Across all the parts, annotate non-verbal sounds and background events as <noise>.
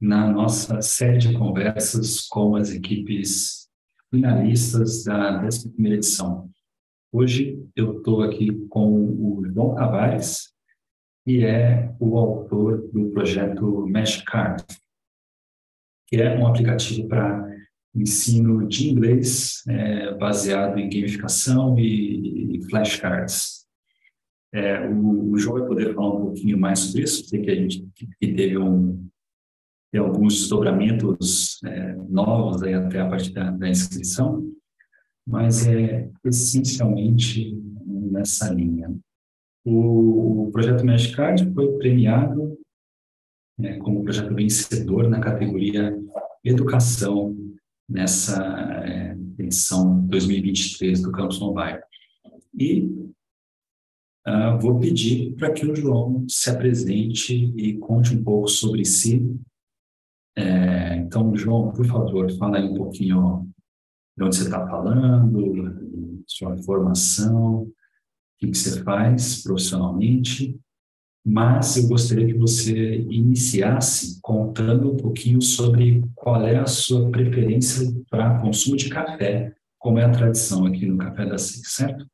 na nossa série de conversas com as equipes finalistas da 11 edição. Hoje eu estou aqui com o João Tavares, que é o autor do projeto Meshcard, que é um aplicativo para ensino de inglês é, baseado em gamificação e, e flashcards. É, o, o João vai poder falar um pouquinho mais sobre isso, sei que a gente que teve um, tem alguns desdobramentos é, novos aí até a partir da, da, inscrição, mas é essencialmente nessa linha. O, o projeto Magicard foi premiado é, como projeto vencedor na categoria Educação nessa é, edição 2023 do Campus Mobile. E uh, vou pedir para que o João se apresente e conte um pouco sobre si. É, então, João, por favor, fala aí um pouquinho de onde você está falando, sua formação, o que, que você faz profissionalmente mas eu gostaria que você iniciasse contando um pouquinho sobre qual é a sua preferência para consumo de café, como é a tradição aqui no Café da Seis, certo?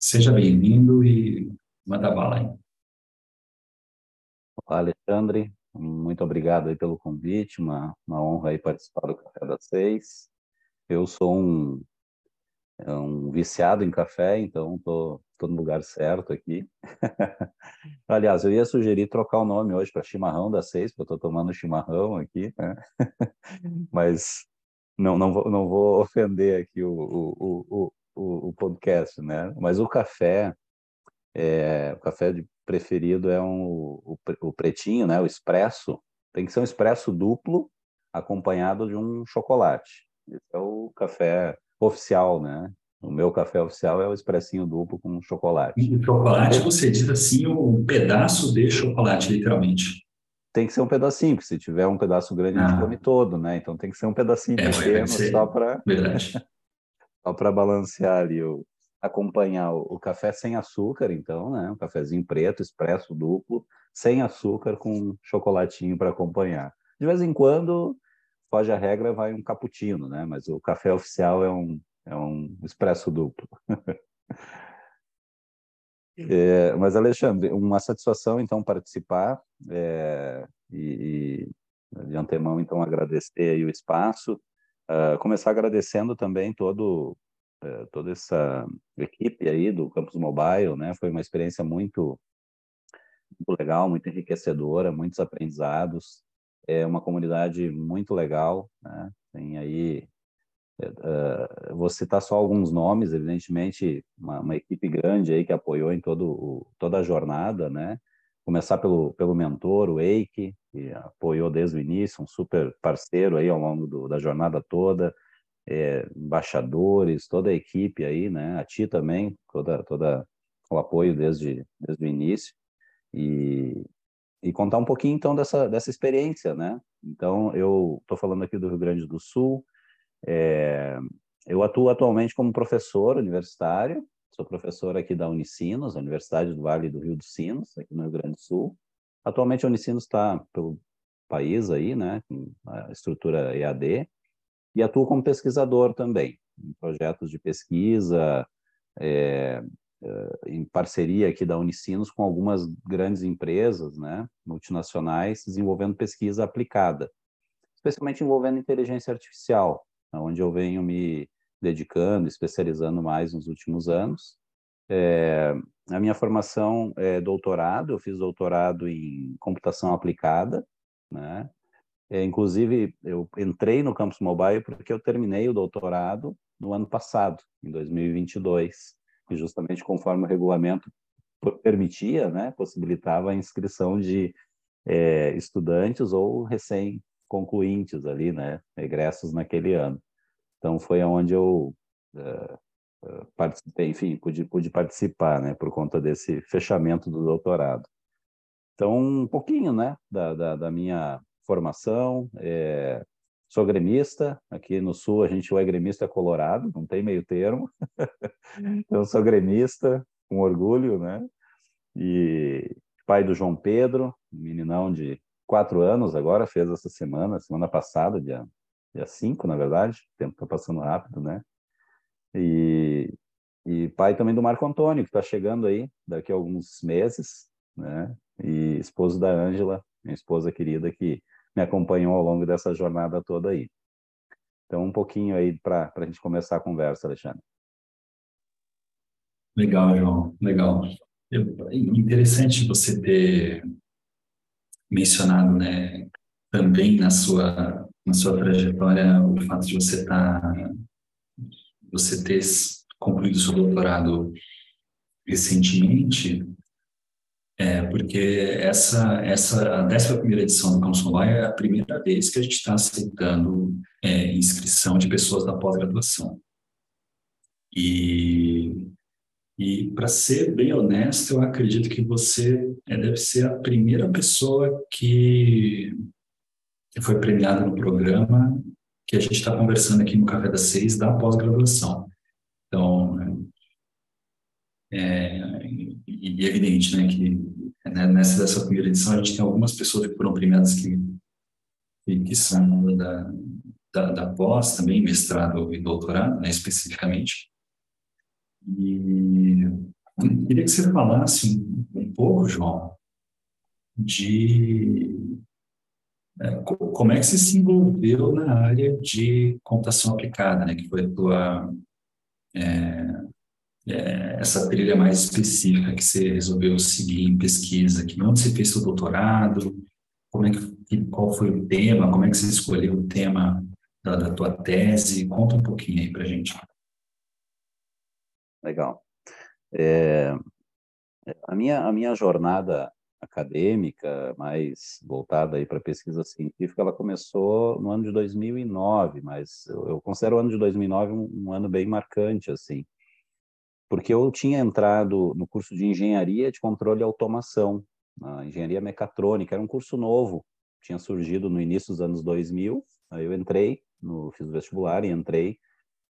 Seja bem-vindo e manda bala aí. Olá, Alexandre. Muito obrigado aí pelo convite, uma, uma honra aí participar do Café das Seis. Eu sou um, um viciado em café, então estou no lugar certo aqui. <laughs> Aliás, eu ia sugerir trocar o nome hoje para chimarrão das seis, porque eu estou tomando chimarrão aqui, né? <laughs> mas não, não, vou, não vou ofender aqui o, o, o, o, podcast, né? Mas o café, é, o café de preferido é um, o, o pretinho, né? O expresso. Tem que ser um expresso duplo acompanhado de um chocolate. Esse é o café oficial, né? O meu café oficial é o expressinho duplo com chocolate. E chocolate, você diz assim, um pedaço de chocolate, literalmente. Tem que ser um pedacinho, porque se tiver um pedaço grande, ah. a gente ah. come todo, né? Então tem que ser um pedacinho é, pequeno só para <laughs> só para balancear ali, o, acompanhar o, café sem açúcar, então, né? Um cafezinho preto, expresso duplo, sem açúcar, com chocolatinho para acompanhar. De vez em quando, foge a regra, vai um cappuccino, né? Mas o café oficial é um é um expresso duplo. é, mas, Alexandre, uma satisfação, então, participar é, e, e, de antemão, então, agradecer aí o espaço. Uh, começar agradecendo também todo, toda essa equipe aí do Campus Mobile, né? Foi uma experiência muito, muito legal, muito enriquecedora, muitos aprendizados. É uma comunidade muito legal, né? Tem aí Uh, vou citar só alguns nomes, evidentemente, uma, uma, equipe grande aí que apoiou em todo toda a jornada, né? Começar pelo, pelo mentor, o Eike, que apoiou desde o início, um super parceiro aí ao longo do, da jornada toda, é, embaixadores, toda a equipe aí, né? A ti também, toda, toda o apoio desde, desde o início. E, e contar um pouquinho, então, dessa, dessa experiência, né? Então, eu estou falando aqui do Rio Grande do Sul, é, eu atuo atualmente como professor universitário, sou professor aqui da Unicinos, Universidade do Vale do Rio dos Sinos, aqui no Rio Grande do Sul. Atualmente a Unicinos está pelo país aí, né, com a estrutura EAD, e atuo como pesquisador também, em projetos de pesquisa, é, é, em parceria aqui da Unicinos com algumas grandes empresas, né, multinacionais, desenvolvendo pesquisa aplicada, especialmente envolvendo inteligência artificial, onde eu venho me dedicando, especializando mais nos últimos anos. É, a minha formação é doutorado, eu fiz doutorado em computação aplicada, né? É, inclusive, eu entrei no Campus Mobile porque eu terminei o doutorado no ano passado, em 2022, e justamente conforme o regulamento permitia, né, possibilitava a inscrição de é, estudantes ou recém concluintes ali, né, egressos naquele ano. Então foi aonde eu uh, uh, participei, enfim, pude, pude participar, né, por conta desse fechamento do doutorado. Então, um pouquinho, né, da, da, da minha formação, é, sou gremista, aqui no Sul a gente ou é gremista é colorado, não tem meio termo, então sou gremista, com orgulho, né, e pai do João Pedro, meninão de quatro anos agora, fez essa semana, semana passada, dia, dia cinco, na verdade, o tempo está passando rápido, né, e, e pai também do Marco Antônio, que está chegando aí daqui a alguns meses, né, e esposo da Ângela, minha esposa querida, que me acompanhou ao longo dessa jornada toda aí. Então, um pouquinho aí para a gente começar a conversa, Alexandre. Legal, João, legal. interessante você ter mencionado, né, também na sua na sua trajetória o fato de você estar tá, você ter concluído seu doutorado recentemente é, porque essa, essa, a 11 edição do Council é a primeira vez que a gente está aceitando é, inscrição de pessoas da pós-graduação. E, e para ser bem honesto, eu acredito que você é, deve ser a primeira pessoa que, foi premiada no programa que a gente está conversando aqui no Café das Seis da pós-graduação. Então, é, e é evidente né, que né, nessa dessa primeira edição a gente tem algumas pessoas que foram premiadas que, que são da, da, da pós também, mestrado e doutorado, né, especificamente. E queria que você falasse um, um pouco, João, de é, como é que você se envolveu na área de computação aplicada, né, que foi a tua é, é, essa trilha mais específica que você resolveu seguir em pesquisa? Que onde você fez seu doutorado? Como é que, qual foi o tema? Como é que você escolheu o tema da, da tua tese? Conta um pouquinho aí para gente. Legal. É, a minha a minha jornada acadêmica mais voltada aí para pesquisa científica, ela começou no ano de 2009, mas eu, eu considero o ano de 2009 um, um ano bem marcante assim porque eu tinha entrado no curso de engenharia de controle e automação, a engenharia mecatrônica, era um curso novo, tinha surgido no início dos anos 2000, aí eu entrei, no, fiz o vestibular e entrei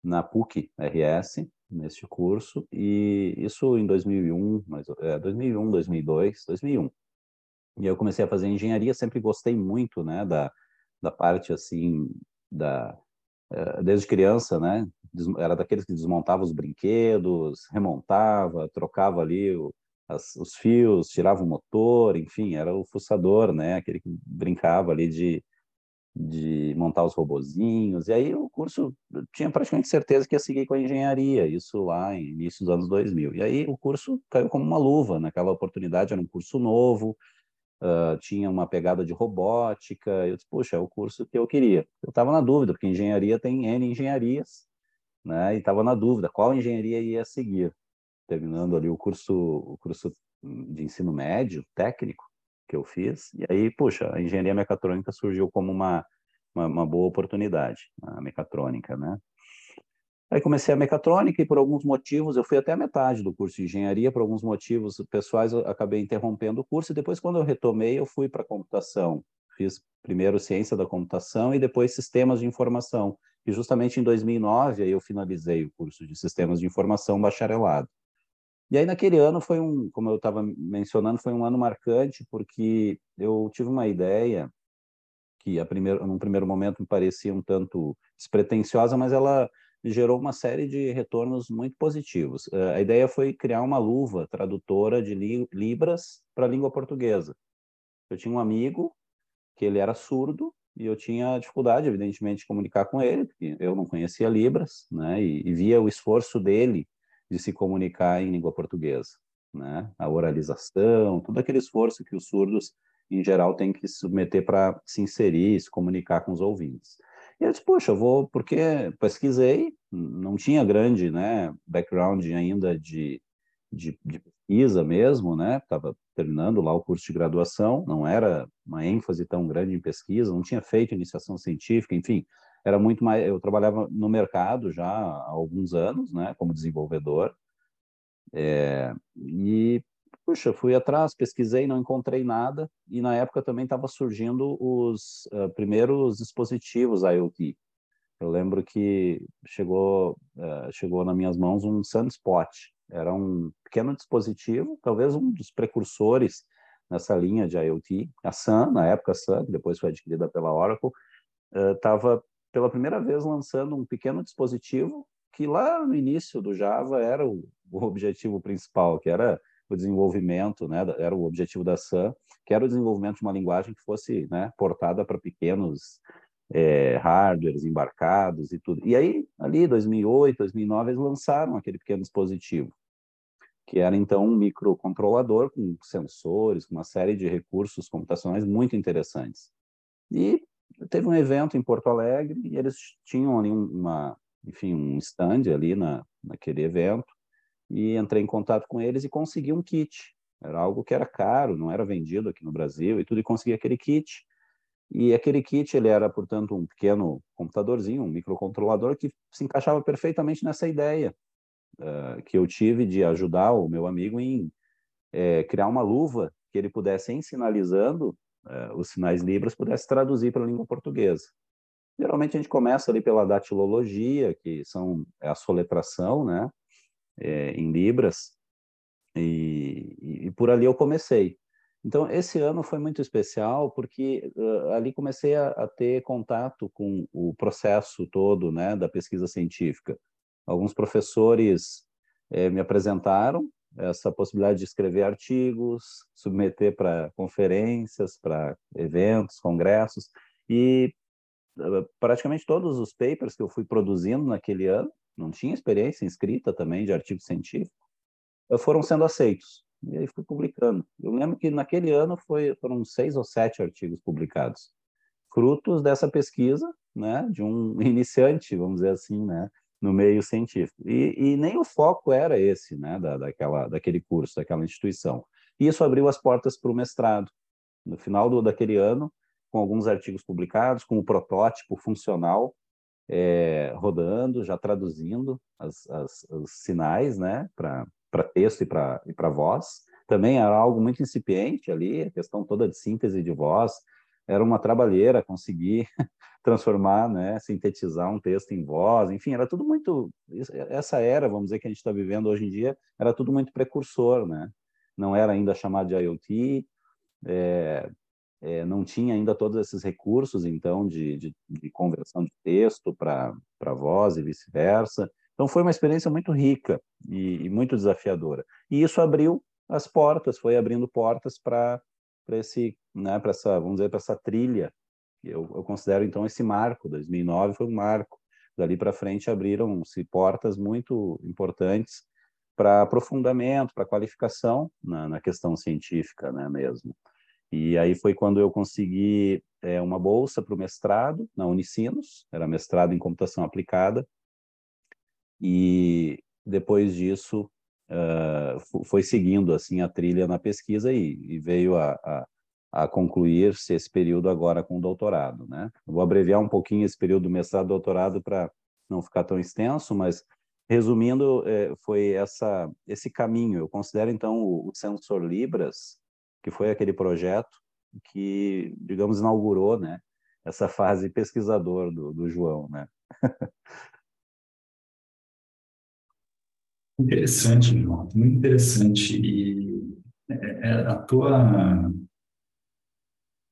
na PUC RS, neste curso, e isso em 2001, mas, é, 2001, 2002, 2001. E eu comecei a fazer engenharia, sempre gostei muito, né, da, da parte, assim, da, é, desde criança, né, era daqueles que desmontava os brinquedos, remontava, trocava ali o, as, os fios, tirava o motor, enfim, era o fuçador, né? Aquele que brincava ali de, de montar os robozinhos. E aí o curso tinha praticamente certeza que ia seguir com a engenharia, isso lá em início dos anos 2000. E aí o curso caiu como uma luva, naquela oportunidade era um curso novo, uh, tinha uma pegada de robótica. Eu disse, puxa, é o curso que eu queria. Eu estava na dúvida, porque engenharia tem N engenharias, né? E estava na dúvida qual engenharia ia seguir, terminando ali o curso, o curso de ensino médio técnico que eu fiz. E aí, puxa, a engenharia mecatrônica surgiu como uma, uma, uma boa oportunidade, a mecatrônica, né? Aí comecei a mecatrônica e por alguns motivos, eu fui até a metade do curso de engenharia, por alguns motivos pessoais eu acabei interrompendo o curso e depois quando eu retomei eu fui para computação. Fiz primeiro ciência da computação e depois sistemas de informação. E justamente em 2009 aí eu finalizei o curso de Sistemas de Informação bacharelado. E aí naquele ano foi um, como eu estava mencionando, foi um ano marcante porque eu tive uma ideia que a primeiro, num primeiro momento me parecia um tanto despretensiosa, mas ela gerou uma série de retornos muito positivos. Eh, a ideia foi criar uma luva tradutora de libras para a língua portuguesa. Eu tinha um amigo que ele era surdo e eu tinha dificuldade, evidentemente, de comunicar com ele, porque eu não conhecia Libras, né? E, e via o esforço dele de se comunicar em língua portuguesa, né? A oralização, todo aquele esforço que os surdos, em geral, têm que submeter para se inserir, se comunicar com os ouvintes. E eu disse, poxa, eu vou, porque pesquisei, não tinha grande, né, background ainda de, de, de pesquisa mesmo, né? Estava terminando lá o curso de graduação, não era uma ênfase tão grande em pesquisa, não tinha feito iniciação científica, enfim, era muito mais. Eu trabalhava no mercado já há alguns anos, né? Como desenvolvedor. É, e puxa, fui atrás, pesquisei, não encontrei nada, e na época também estava surgindo os uh, primeiros dispositivos IoT. Eu lembro que chegou, uh, chegou nas minhas mãos um Sunspot, era um pequeno dispositivo, talvez um dos precursores nessa linha de IoT. A Sun, na época a Sun, que depois foi adquirida pela Oracle, estava uh, pela primeira vez lançando um pequeno dispositivo que lá no início do Java era o, o objetivo principal, que era o desenvolvimento, né, era o objetivo da SAM, que era o desenvolvimento de uma linguagem que fosse né, portada para pequenos é, hardwares embarcados e tudo. E aí, ali, 2008, 2009, eles lançaram aquele pequeno dispositivo, que era então um microcontrolador com sensores, com uma série de recursos computacionais muito interessantes. E teve um evento em Porto Alegre e eles tinham ali uma, enfim, um stand ali na, naquele evento e entrei em contato com eles e consegui um kit. Era algo que era caro, não era vendido aqui no Brasil e tudo, e consegui aquele kit. E aquele kit, ele era, portanto, um pequeno computadorzinho, um microcontrolador que se encaixava perfeitamente nessa ideia uh, que eu tive de ajudar o meu amigo em é, criar uma luva que ele pudesse, em sinalizando uh, os sinais libras, pudesse traduzir para a língua portuguesa. Geralmente a gente começa ali pela datilologia, que são é a soletração, né? é, em libras, e, e, por ali eu comecei. Então, esse ano foi muito especial porque uh, ali comecei a, a, ter contato com o processo todo né, da pesquisa científica. Alguns professores eh, me apresentaram essa possibilidade de escrever artigos, submeter para conferências, para eventos, congressos, e uh, praticamente todos os papers que eu fui produzindo naquele ano não tinha experiência em escrita também de artigo científico, foram sendo aceitos. E aí fui publicando. Eu lembro que naquele ano foi, foram seis ou sete artigos publicados, frutos dessa pesquisa, né, de um <laughs> iniciante, vamos dizer assim, né, no meio científico. E, e nem o foco era esse, né, da, daquela, daquele curso, daquela instituição. E isso abriu as portas para o mestrado. No final do, daquele ano, com alguns artigos publicados, com o protótipo funcional é, rodando, já traduzindo as, as, os sinais né, para texto e para e voz. Também era algo muito incipiente ali, a questão toda de síntese de voz. Era uma trabalheira conseguir <laughs> transformar, né, sintetizar um texto em voz, enfim, era tudo muito. Essa era, vamos dizer, que a gente está vivendo hoje em dia, era tudo muito precursor, né? Não era ainda chamado de IoT, é, é, não tinha ainda todos esses recursos, então, de, de, de conversão de texto para voz e vice-versa. Então, foi uma experiência muito rica e, e, muito desafiadora. E isso abriu as portas, foi abrindo portas para esse, né, para essa, vamos dizer, para essa trilha. Eu, eu considero, então, esse marco, 2009 foi um marco. Dali para frente abriram-se portas muito importantes para aprofundamento, para qualificação na, na questão científica, né, mesmo. E aí foi quando eu consegui é, uma bolsa para o mestrado na Unicinos, era mestrado em computação aplicada. E depois disso foi seguindo assim a trilha na pesquisa e, e veio a, a, a concluir-se esse período agora com o doutorado, né? Vou abreviar um pouquinho esse período do mestrado doutorado para não ficar tão extenso, mas resumindo, é, foi essa esse caminho. Eu considero então o, o sensor Libras que foi aquele projeto que, digamos, inaugurou, né, essa fase pesquisador do, do João, né? <laughs> Interessante, João, muito interessante. E é, é, a tua,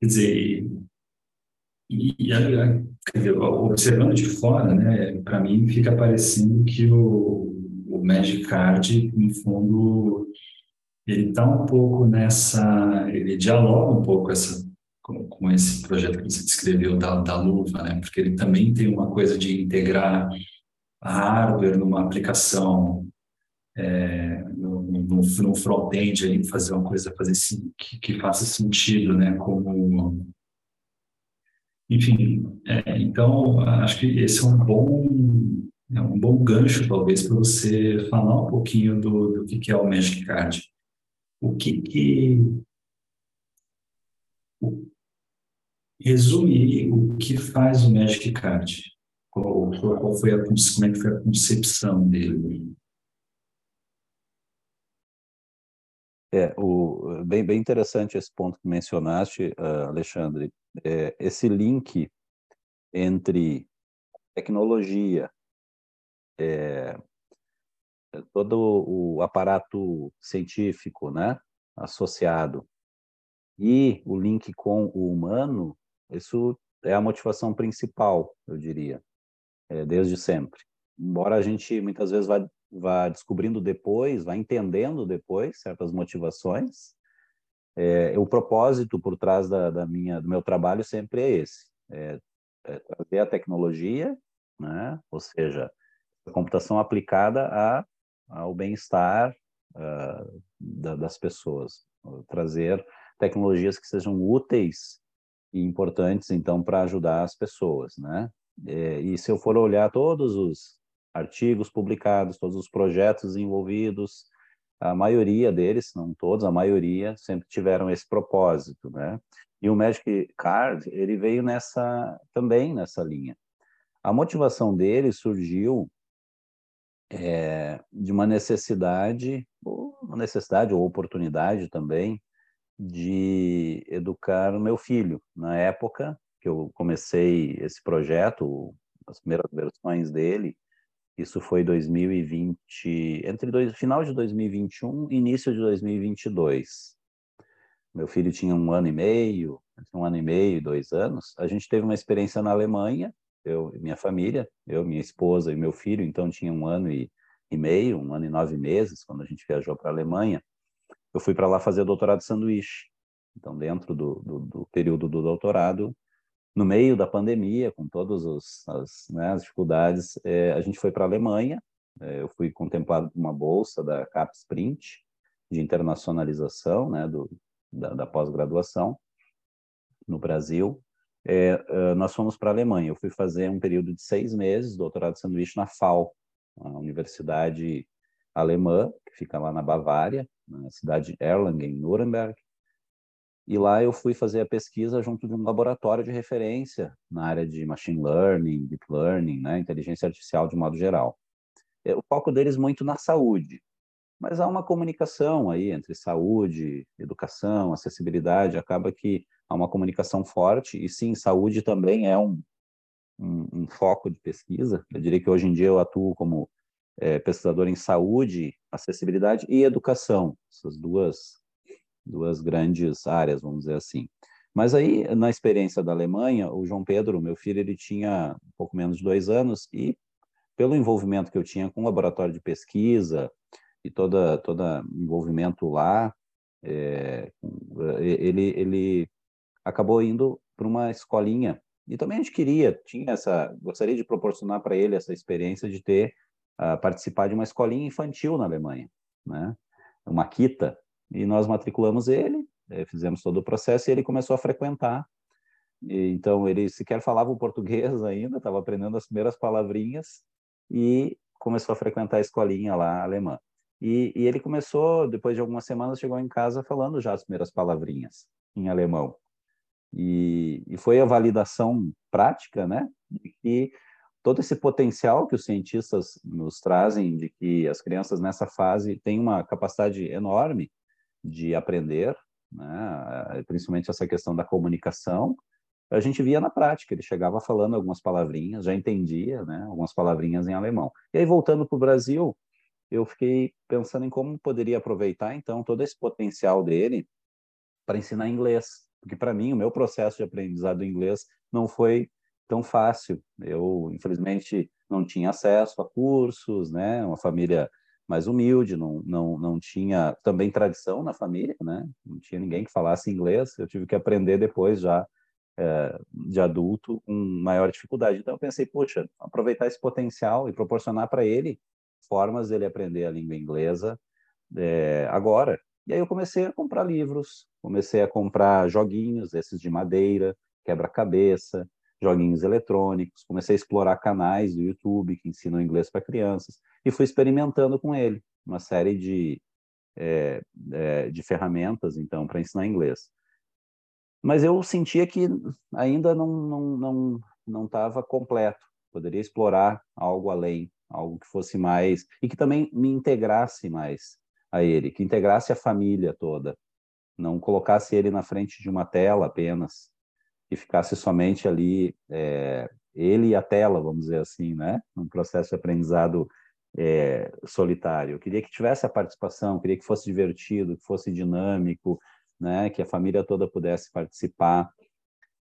quer dizer, e, e observando de fora, né, para mim fica parecendo que o, o Magic Card, no fundo, ele está um pouco nessa, ele dialoga um pouco essa, com, com, esse projeto que você descreveu da, da luva, né? Porque ele também tem uma coisa de integrar hardware numa aplicação é, no, no, no front-end ali, fazer uma coisa fazer que, que faça sentido, né? Como enfim, é, então acho que esse é um bom é um bom gancho, talvez, para você falar um pouquinho do, do que, que é o Magic Card. O que que... Resume o que faz o Magic Card. Qual, qual foi a, como é que foi a concepção dele? É, o, bem, bem interessante esse ponto que mencionaste, uh, Alexandre. É, esse link entre tecnologia, é, todo o aparato científico, né, associado, e o link com o humano, isso é a motivação principal, eu diria, é, desde sempre. Embora a gente muitas vezes vá vá descobrindo depois, vá entendendo depois certas motivações. É, o propósito por trás da, da, minha, do meu trabalho sempre é esse: é, é trazer a tecnologia, né? ou seja, a computação aplicada a, ao bem-estar uh, da, das pessoas, trazer tecnologias que sejam úteis e importantes então para ajudar as pessoas, né? É, e se eu for olhar todos os artigos publicados, todos os projetos envolvidos, a maioria deles, não todos, a maioria sempre tiveram esse propósito, né? E o Magic Card, ele veio nessa também nessa linha. A motivação dele surgiu é, de uma necessidade, uma necessidade ou oportunidade também, de educar o meu filho. Na época que eu comecei esse projeto, as primeiras versões dele, isso foi 2020, entre dois, final de 2021 e início de 2022. Meu filho tinha um ano e meio, um ano e meio, dois anos. A gente teve uma experiência na Alemanha, eu e minha família, eu, minha esposa e meu filho, então tinha um ano e, e meio, um ano e nove meses, quando a gente viajou para a Alemanha. Eu fui para lá fazer doutorado de sanduíche. Então, dentro do, do, do período do doutorado, no meio da pandemia, com todas as, né, as dificuldades, é, a gente foi para a Alemanha. É, eu fui contemplado por uma bolsa da CapSprint de internacionalização, né, do, da, da pós-graduação no Brasil. É, é nós fomos para a Alemanha. Eu fui fazer um período de seis meses, doutorado de sanduíche na FAO, a universidade alemã que fica lá na Bavária, na cidade de Erlangen, Nuremberg. E lá eu fui fazer a pesquisa junto de um laboratório de referência na área de machine learning, deep learning, né, inteligência artificial de modo geral. É, o foco deles muito na saúde, mas há uma comunicação aí entre saúde, educação, acessibilidade, acaba que há uma comunicação forte, e sim, saúde também é um, um, um foco de pesquisa. Eu diria que hoje em dia eu atuo como é, pesquisador em saúde, acessibilidade e educação, essas duas duas grandes áreas, vamos dizer assim. Mas aí, na experiência da Alemanha, o João Pedro, meu filho, ele tinha um pouco menos de dois anos e, pelo envolvimento que eu tinha com o laboratório de pesquisa e toda toda envolvimento lá, é, ele ele acabou indo para uma escolinha e também a gente queria tinha essa gostaria de proporcionar para ele essa experiência de ter uh, participar de uma escolinha infantil na Alemanha, né? Uma quita e nós matriculamos ele, eh, fizemos todo o processo e ele começou a frequentar. E, então, ele sequer falava o português <laughs> ainda, estava aprendendo as primeiras palavrinhas e começou a frequentar a escolinha lá alemã. E, e, ele começou, depois de algumas semanas, chegou em casa falando já as primeiras palavrinhas em alemão. E, e foi a validação prática, né, que todo esse potencial que os cientistas nos trazem, de que as crianças nessa fase têm uma capacidade enorme de aprender, né? principalmente essa questão da comunicação, a gente via na prática, ele chegava falando algumas palavrinhas, já entendia né, algumas palavrinhas em alemão. E aí, voltando para o Brasil, eu fiquei pensando em como poderia aproveitar, então, todo esse potencial dele para ensinar inglês. Porque, para mim, o meu processo de aprendizado do inglês não foi tão fácil. Eu, infelizmente, não tinha acesso a cursos, né? Uma família mais humilde, não, não, não tinha também tradição na família, né? Não tinha ninguém que falasse inglês. Eu tive que aprender depois já é, de adulto com maior dificuldade. Então eu pensei, poxa, aproveitar esse potencial e proporcionar para ele formas dele aprender a língua inglesa é, agora. E aí eu comecei a comprar livros, comecei a comprar joguinhos, esses de madeira, quebra-cabeça, joguinhos eletrônicos, comecei a explorar canais do YouTube que ensinam inglês para crianças e fui experimentando com ele uma série de, é, é, de ferramentas, então, para ensinar inglês. Mas eu sentia que ainda não não não não estava completo. Poderia explorar algo além, algo que fosse mais e que também me integrasse mais a ele, que integrasse a família toda, não colocasse ele na frente de uma tela apenas, que ficasse somente ali é, ele e a tela, vamos dizer assim, né? Um processo de aprendizado é, solitário. Eu queria que tivesse a participação, queria que fosse divertido, que fosse dinâmico, né? Que a família toda pudesse participar.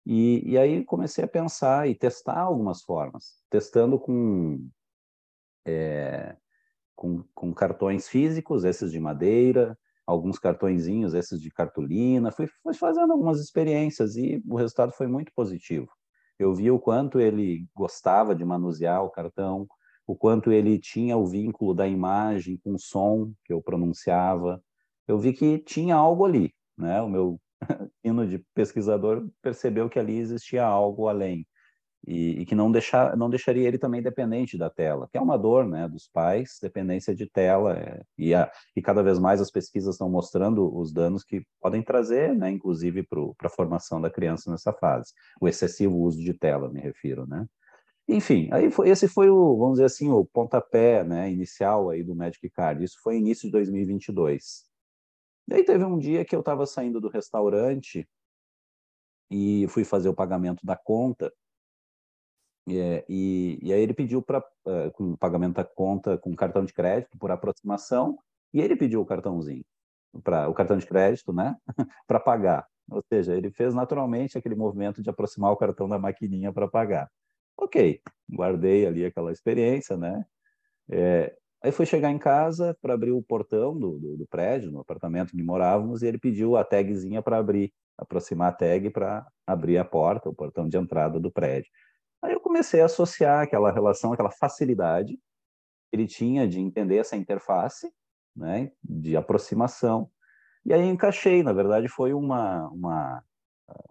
E, e aí comecei a pensar e testar algumas formas, testando com é, com, com cartões físicos, esses de madeira, alguns cartõezinhos, esses de cartolina, fui, fui fazendo algumas experiências e o resultado foi muito positivo. Eu vi o quanto ele gostava de manusear o cartão, o quanto ele tinha o vínculo da imagem com o som que eu pronunciava. Eu vi que tinha algo ali, né? O meu <laughs> hino de pesquisador percebeu que ali existia algo além e, e, que não, deixar, não deixaria ele também dependente da tela, que é uma dor né, dos pais, dependência de tela, é, e, a, e cada vez mais as pesquisas estão mostrando os danos que podem trazer, né, inclusive para a formação da criança nessa fase, o excessivo uso de tela, me refiro, né. Enfim, aí foi, esse foi o, vamos dizer assim, o pontapé né, inicial aí do Magic Card, isso foi início de 2022. Daí teve um dia que eu estava saindo do restaurante e fui fazer o pagamento da conta, é, e, e, aí ele pediu para uh, com pagamento da conta com cartão de crédito por aproximação e ele pediu o cartãozinho para o cartão de crédito, né, <laughs> para pagar. Ou seja, ele fez naturalmente aquele movimento de aproximar o cartão da maquininha para pagar. Ok, guardei ali aquela experiência, né? É, aí fui chegar em casa para abrir o portão do, do, do, prédio, no apartamento onde morávamos, e ele pediu a tagzinha para abrir, aproximar a tag para abrir a porta, o portão de entrada do prédio. Aí eu comecei a associar aquela relação, aquela facilidade que ele tinha de entender essa interface, né, de aproximação. E aí encaixei, na verdade foi uma, uma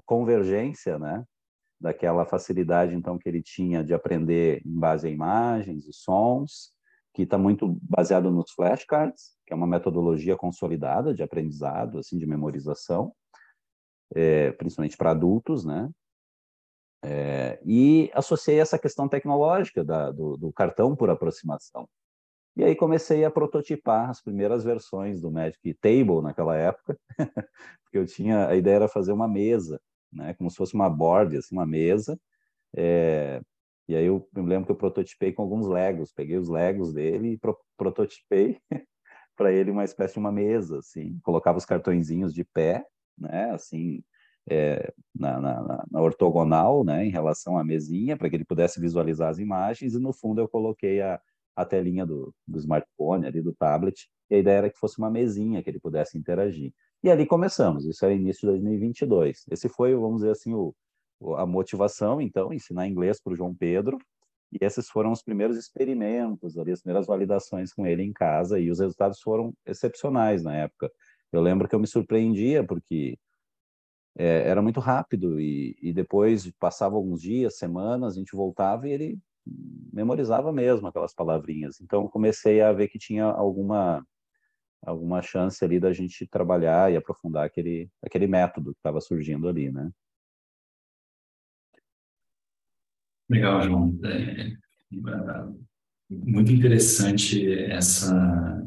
convergência, né, daquela facilidade então que ele tinha de aprender em base a imagens e sons, que está muito baseado nos flashcards, que é uma metodologia consolidada de aprendizado, assim, de memorização, é, principalmente para adultos, né? É, e associei essa questão tecnológica da, do, do, cartão por aproximação. E aí comecei a prototipar as primeiras versões do Magic Table naquela época, <laughs> porque eu tinha a ideia era fazer uma mesa, né, como se fosse uma board, assim, uma mesa. É, e aí eu me lembro que eu prototipei com alguns Legos, peguei os Legos dele e pro, prototipei <laughs> para ele uma espécie de uma mesa, assim, colocava os cartõezinhos de pé, né, assim, é, na, na, na, ortogonal, né, em relação à mesinha, para que ele pudesse visualizar as imagens, e no fundo eu coloquei a, a telinha do, do smartphone, ali do tablet, e a ideia era que fosse uma mesinha que ele pudesse interagir. E ali começamos, isso era início de 2022. Esse foi, vamos dizer assim, o, a motivação, então, ensinar inglês para o João Pedro, e esses foram os primeiros experimentos, ali, as primeiras validações com ele em casa, e os resultados foram excepcionais na época. Eu lembro que eu me surpreendia, porque é, era muito rápido e, e depois passava alguns dias, semanas, a gente voltava e ele memorizava mesmo aquelas palavrinhas. Então comecei a ver que tinha alguma alguma chance ali da gente trabalhar e aprofundar aquele aquele método que estava surgindo ali, né? Legal, João. É, é, muito interessante essa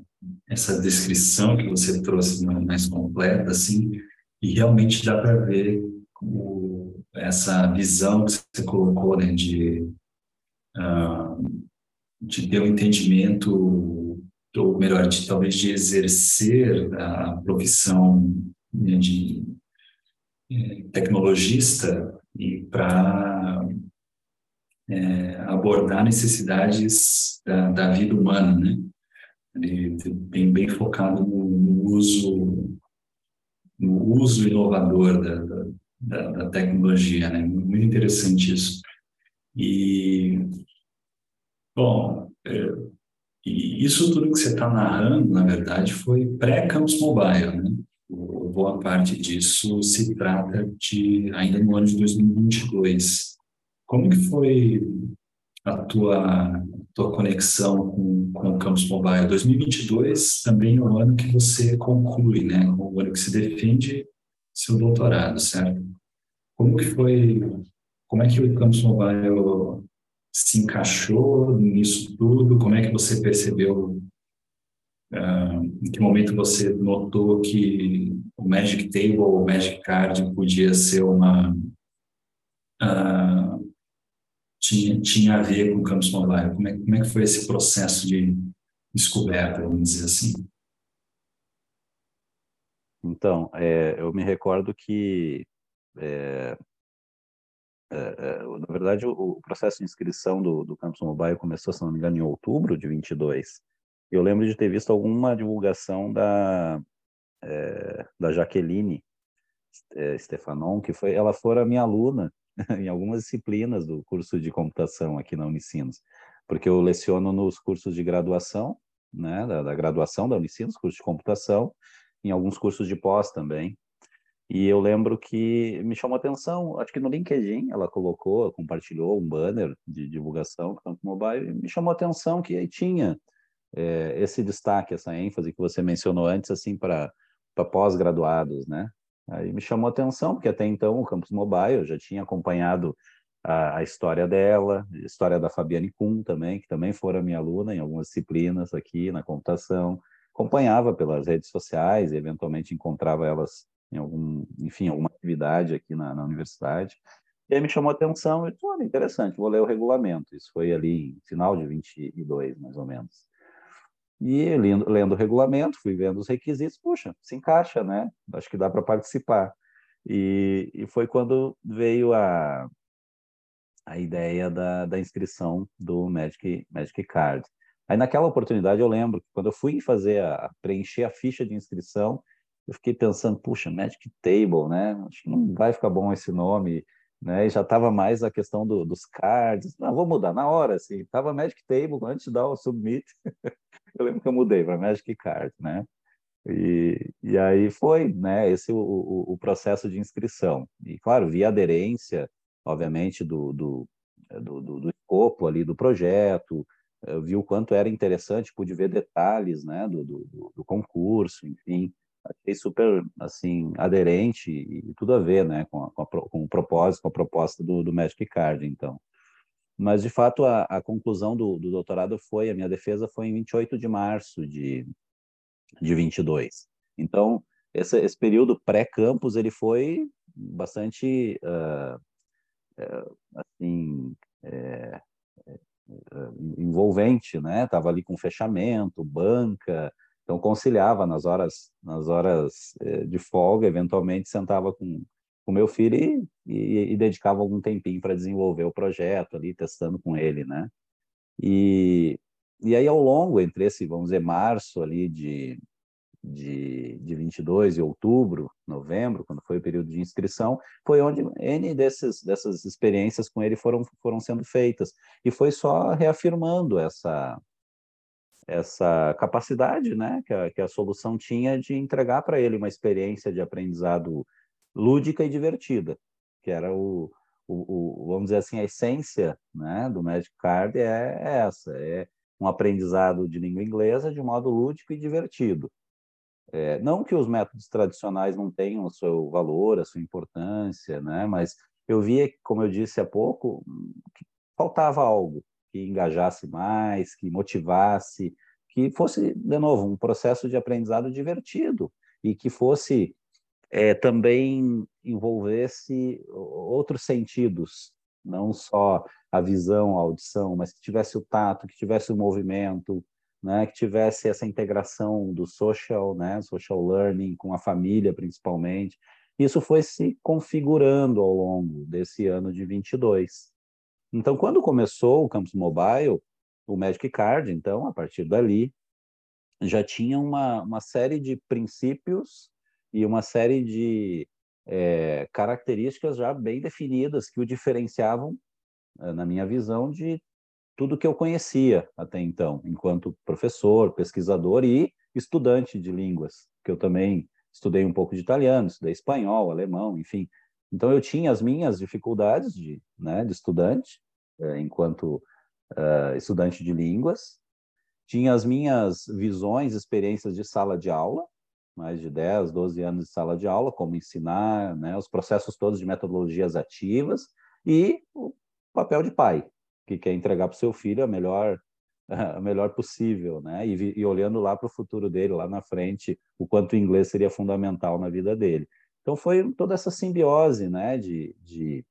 essa descrição que você trouxe mais completa, assim, e realmente dá para ver o, essa visão que você colocou, né, de, uh, de ter um entendimento, ou melhor, de, talvez de exercer a profissão né, de é, tecnologista e para é, abordar necessidades da, da, vida humana, né? bem, bem focado no, no uso no uso inovador da, da, da, tecnologia, né? Muito interessante isso. E, bom, é, e isso tudo que você está narrando, na verdade, foi pré-Campus Mobile, né? Boa parte disso se trata de ainda no ano de 2022. como que foi a tua, tua conexão com, com o Campus Mobile? 2022 também é o ano que você conclui, né? O ano que se defende seu doutorado, certo? Como que foi, como é que o Campus Mobile se encaixou nisso tudo? Como é que você percebeu, uh, em que momento você notou que o Magic Table ou o Magic Card podia ser uma... Uh, tinha, tinha a ver com o Campus Mobile? Como é, como é que foi esse processo de descoberta, vamos dizer assim? Então, é, eu me recordo que, é, na verdade, o, processo de inscrição do, do Campus Mobile começou, se não me engano, em outubro de 22. Eu lembro de ter visto alguma divulgação da, é, da Jaqueline é, Stefanon, que foi, ela fora minha aluna <laughs> em algumas disciplinas do curso de computação aqui na Unicinos, porque eu leciono nos cursos de graduação, né, da, da graduação da Unicinos, curso de computação, em alguns cursos de pós também. E eu lembro que me chamou a atenção, acho que no LinkedIn ela colocou, compartilhou um banner de divulgação do Campo Mobile, e me chamou a atenção que aí tinha é, esse destaque, essa ênfase que você mencionou antes, assim, para pós-graduados, né? Aí me chamou a atenção, porque até então o Campus Mobile, eu já tinha acompanhado a, a, história dela, a história da Fabiane Kuhn também, que também fora minha aluna em algumas disciplinas aqui na computação, acompanhava pelas redes sociais e eventualmente encontrava elas em algum, enfim, alguma atividade aqui na, na universidade. E aí me chamou a atenção e disse, olha, interessante, vou ler o regulamento. Isso foi ali final de 22, mais ou menos. E lendo, lendo o regulamento, fui vendo os requisitos, puxa, se encaixa, né? Acho que dá para participar. E, e foi quando veio a, a ideia da, da inscrição do Magic, Magic Card. Aí naquela oportunidade eu lembro que quando eu fui fazer a preencher a ficha de inscrição, eu fiquei pensando, puxa, Magic Table, né? Acho que não vai ficar bom esse nome, né? E já estava mais a questão do, dos cards. Não, vou mudar na hora, assim. Tava Magic Table antes de dar o submit. <laughs> eu lembro que eu mudei para Magic Card, né? E, e aí foi, né? Esse o, o, o processo de inscrição. E claro, via aderência, obviamente, do, do, do, do escopo ali do projeto, eu vi o quanto era interessante, pude ver detalhes né, do, do, do concurso, enfim, achei super assim aderente e tudo a ver né, com, a, com, a, com o propósito, com a proposta do, do Magic Card, então. Mas, de fato, a, a conclusão do, do doutorado foi, a minha defesa foi em 28 de março de, de 22. Então, esse, esse período pré-campus, ele foi bastante, uh, assim, é, eh, envolvente, né? Tava ali com fechamento, banca, então conciliava nas horas nas horas eh, de folga, eventualmente sentava com o meu filho e, e, e dedicava algum tempinho para desenvolver o projeto ali, testando com ele, né? E, e aí ao longo entre esse, vamos dizer, março ali de de, de 22 e outubro, novembro, quando foi o período de inscrição, foi onde N desses, dessas experiências com ele foram, foram sendo feitas. E foi só reafirmando essa, essa capacidade né, que, a, que a solução tinha de entregar para ele uma experiência de aprendizado lúdica e divertida, que era o, o, o, vamos dizer assim, a essência né, do Magic Card é, é essa, é um aprendizado de língua inglesa de modo lúdico e divertido. É, não que os métodos tradicionais não tenham o seu valor, a sua importância, né? mas eu via, como eu disse há pouco, que faltava algo que engajasse mais, que motivasse, que fosse, de novo, um processo de aprendizado divertido e que fosse é, também envolvesse outros sentidos, não só a visão, a audição, mas que tivesse o tato, que tivesse o movimento, né, que tivesse essa integração do social, né, social learning com a família principalmente. Isso foi se configurando ao longo desse ano de 22. Então, quando começou o Campus Mobile, o Magic Card, então, a partir dali, já tinha uma, uma série de princípios e uma série de é, características já bem definidas que o diferenciavam, eh, na minha visão, de tudo que eu conhecia até então, enquanto professor, pesquisador e estudante de línguas, que eu também estudei um pouco de italiano, estudei espanhol, alemão, enfim, Então eu tinha as minhas dificuldades de, né, de estudante, é, enquanto uh, estudante de línguas, tinha as minhas visões, experiências de sala de aula, mais de 10, 12 anos de sala de aula, como ensinar, né, os processos todos de metodologias ativas e o papel de pai, que quer entregar para o seu filho a melhor <laughs> a melhor possível, né? E, e olhando lá para o futuro dele, lá na frente, o quanto o inglês seria fundamental na vida dele. Então foi toda essa simbiose, né? De, de,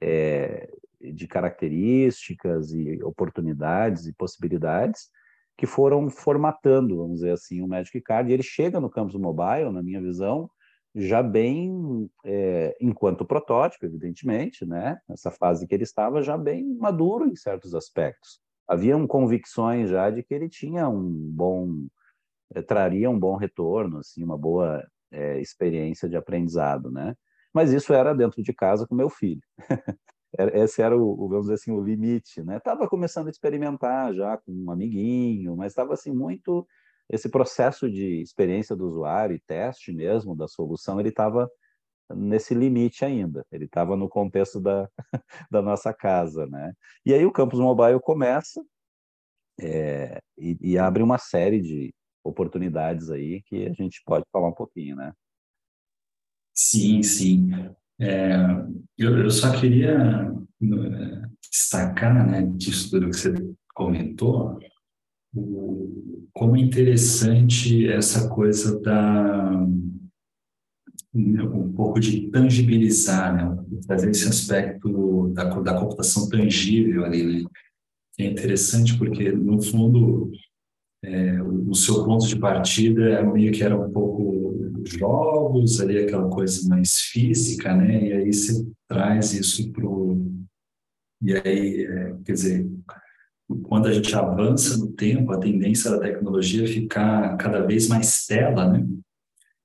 é, de características e oportunidades e possibilidades que foram formatando, vamos dizer assim, o Magic Card. E ele chega no campus mobile, na minha visão, já bem, é, enquanto protótipo, evidentemente, né? Essa fase que ele estava já bem maduro em certos aspectos. Haviam convicções já de que ele tinha um bom, é, traria um bom retorno, assim, uma boa é, experiência de aprendizado, né? Mas isso era dentro de casa com meu filho. <laughs> esse era o, vamos dizer assim, o limite, né? Tava começando a experimentar já com um amiguinho, mas estava assim muito esse processo de experiência do usuário e teste mesmo da solução, ele estava nesse limite ainda. Ele estava no contexto da, <laughs> da nossa casa, né? E aí o campus mobile começa é, e, e abre uma série de oportunidades aí que a gente pode falar um pouquinho, né? Sim, sim. É, eu, eu, só queria destacar, né, disso tudo que você comentou, o, como é interessante essa coisa da um pouco de tangibilizar, né, trazer esse aspecto da, da computação tangível ali, né? É interessante porque no fundo é, o, o seu ponto de partida é meio que era um pouco jogos, ali aquela coisa mais física, né? E aí você traz isso para E aí, é, quer dizer, quando a gente avança no tempo, a tendência da tecnologia é ficar cada vez mais tela, né?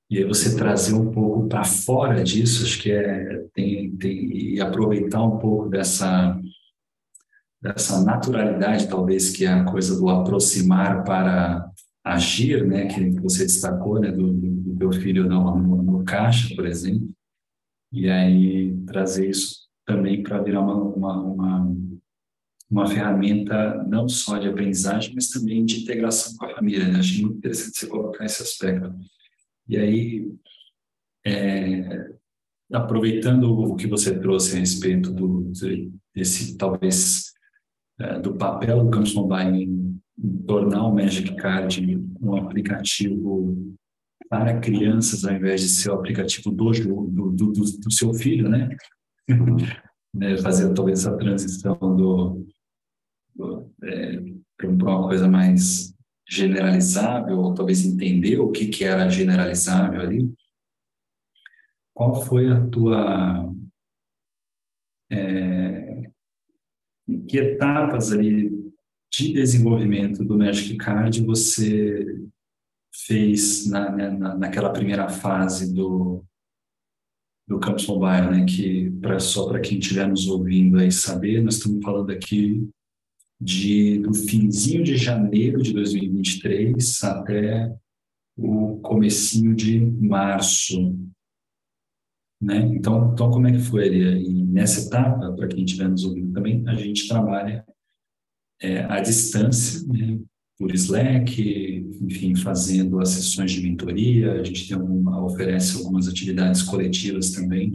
E aí você trazer um pouco para fora disso, acho que é tem, tem, e aproveitar um pouco dessa dessa naturalidade, talvez que é a coisa do aproximar para agir, né, que você destacou, né, do, do, teu filho no, no, no, caixa, por exemplo, e aí trazer isso também para virar uma, uma, uma, uma, ferramenta não só de aprendizagem, mas também de integração com a família. Né? Achei muito interessante você colocar esse aspecto. E aí, é, aproveitando o que você trouxe a respeito do, desse, talvez, é, do papel do Campus Mobile em tornar o Magic Card um aplicativo para crianças, ao invés de ser o aplicativo do, do, do, do seu filho, né? <laughs> né? Fazer talvez a transição do, do é, para uma coisa mais generalizável, ou talvez entender o que, que era generalizável ali. Qual foi a tua. É, que etapas ali de desenvolvimento do Magic Card você fez na, né, na, naquela primeira fase do, do Campus Mobile, né? Que pra, só para quem estiver nos ouvindo aí saber, nós estamos falando aqui de do finzinho de janeiro de 2023 até o comecinho de março, né? Então, então como é que foi? E nessa etapa, para quem estiver nos ouvindo também, a gente trabalha é, à distância, né? por Slack, enfim, fazendo as sessões de mentoria, a gente tem oferece algumas atividades coletivas também.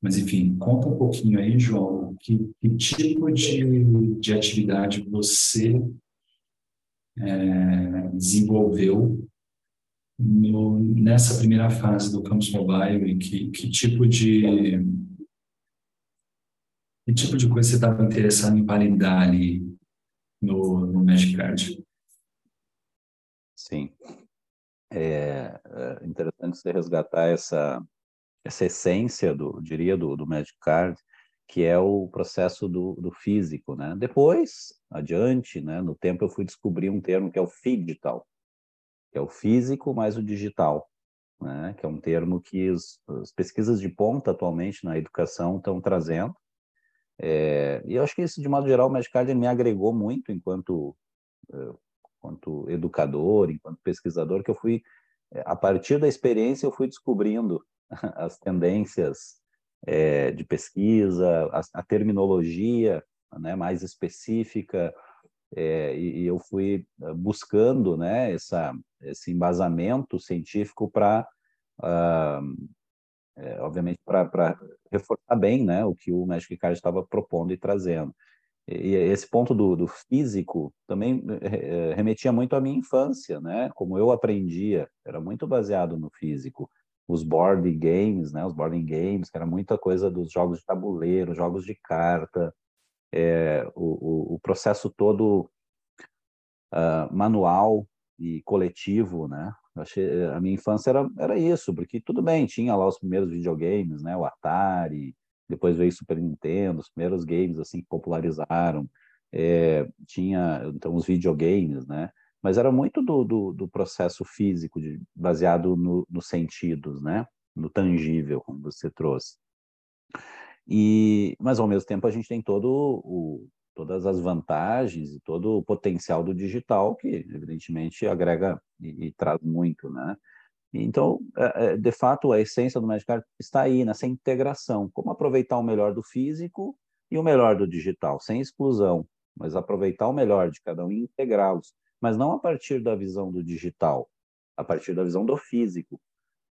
Mas, enfim, conta um pouquinho aí, João, que, que tipo de, de atividade você é, desenvolveu no, nessa primeira fase do Campus Mobile que, que tipo de que tipo de coisa você estava interessado em validar ali no, no Magic Card? Sim. É, é interessante você resgatar essa, essa essência, do, diria, do, do Magic Card, que é o processo do, do físico, né? Depois, adiante, né, no tempo eu fui descobrir um termo que é o digital, que é o físico mais o digital, né? Que é um termo que os, as pesquisas de ponta atualmente na educação estão trazendo, é, e eu acho que isso, de modo geral, o Magic Card me agregou muito enquanto, é, enquanto educador, enquanto pesquisador, que eu fui, é, a partir da experiência, eu fui descobrindo <laughs> as tendências é, de pesquisa, a, a terminologia né, mais específica, é, e, e, eu fui ah, buscando né, essa, esse embasamento científico para, uh, é, obviamente, para reforçar bem né, o que o Magic Card estava propondo e trazendo. E esse ponto do, do físico também é, remetia muito à minha infância, né? Como eu aprendia, era muito baseado no físico. Os board games, né? Os boarding games, que era muita coisa dos jogos de tabuleiro, jogos de carta, é, o, o, processo todo uh, manual e coletivo, né? Achei, a minha infância era, era isso, porque tudo bem, tinha lá os primeiros videogames, né? O Atari, depois veio Super Nintendo, os primeiros games assim que popularizaram, é, tinha então os videogames, né? Mas era muito do, do, do processo físico, de, baseado no, nos sentidos, né? No tangível, como você trouxe. E, mas ao mesmo tempo a gente tem todo o, todas as vantagens e todo o potencial do digital que evidentemente agrega e, e traz muito, né? Então, é, é, de fato, a essência do Magic está aí, nessa integração. Como aproveitar o melhor do físico e o melhor do digital, sem exclusão, mas aproveitar o melhor de cada um e integrá-los. Mas não a partir da visão do digital, a partir da visão do físico.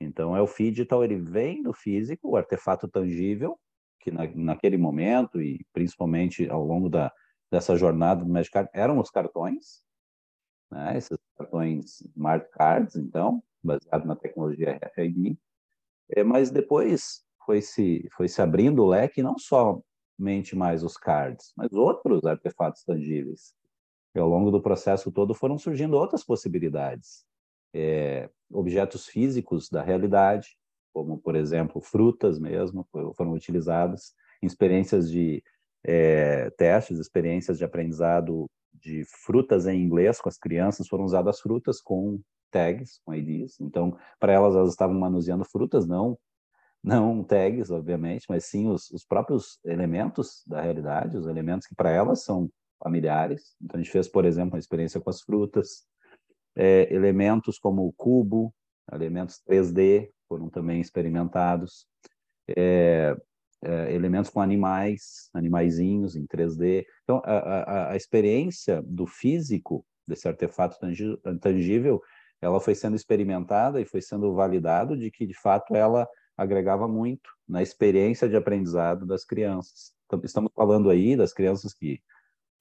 Então, é o digital, ele vem do físico, o artefato tangível, que na, naquele momento, e principalmente ao longo da, dessa jornada do Magic Card, eram os cartões, né? esses cartões smart cards, então, baseado na tecnologia RFID, é, mas depois foi se, foi se abrindo o leque, não somente mais os cards, mas outros artefatos tangíveis. E ao longo do processo todo foram surgindo outras possibilidades. É, objetos físicos da realidade, como, por exemplo, frutas mesmo, foram utilizadas em experiências de é, testes, experiências de aprendizado de frutas em inglês com as crianças, foram usadas frutas com tags, com IDs. Então, para elas, elas estavam manuseando frutas, não não tags, obviamente, mas sim os, os próprios elementos da realidade, os elementos que para elas são familiares. Então, a gente fez, por exemplo, uma experiência com as frutas, é, elementos como o cubo, elementos 3D foram também experimentados, é, é, elementos com animais, animaizinhos em 3D. Então, a, a, a experiência do físico desse artefato tangível ela foi sendo experimentada e foi sendo validado de que, de fato, ela agregava muito na experiência de aprendizado das crianças. Então, estamos falando aí das crianças que,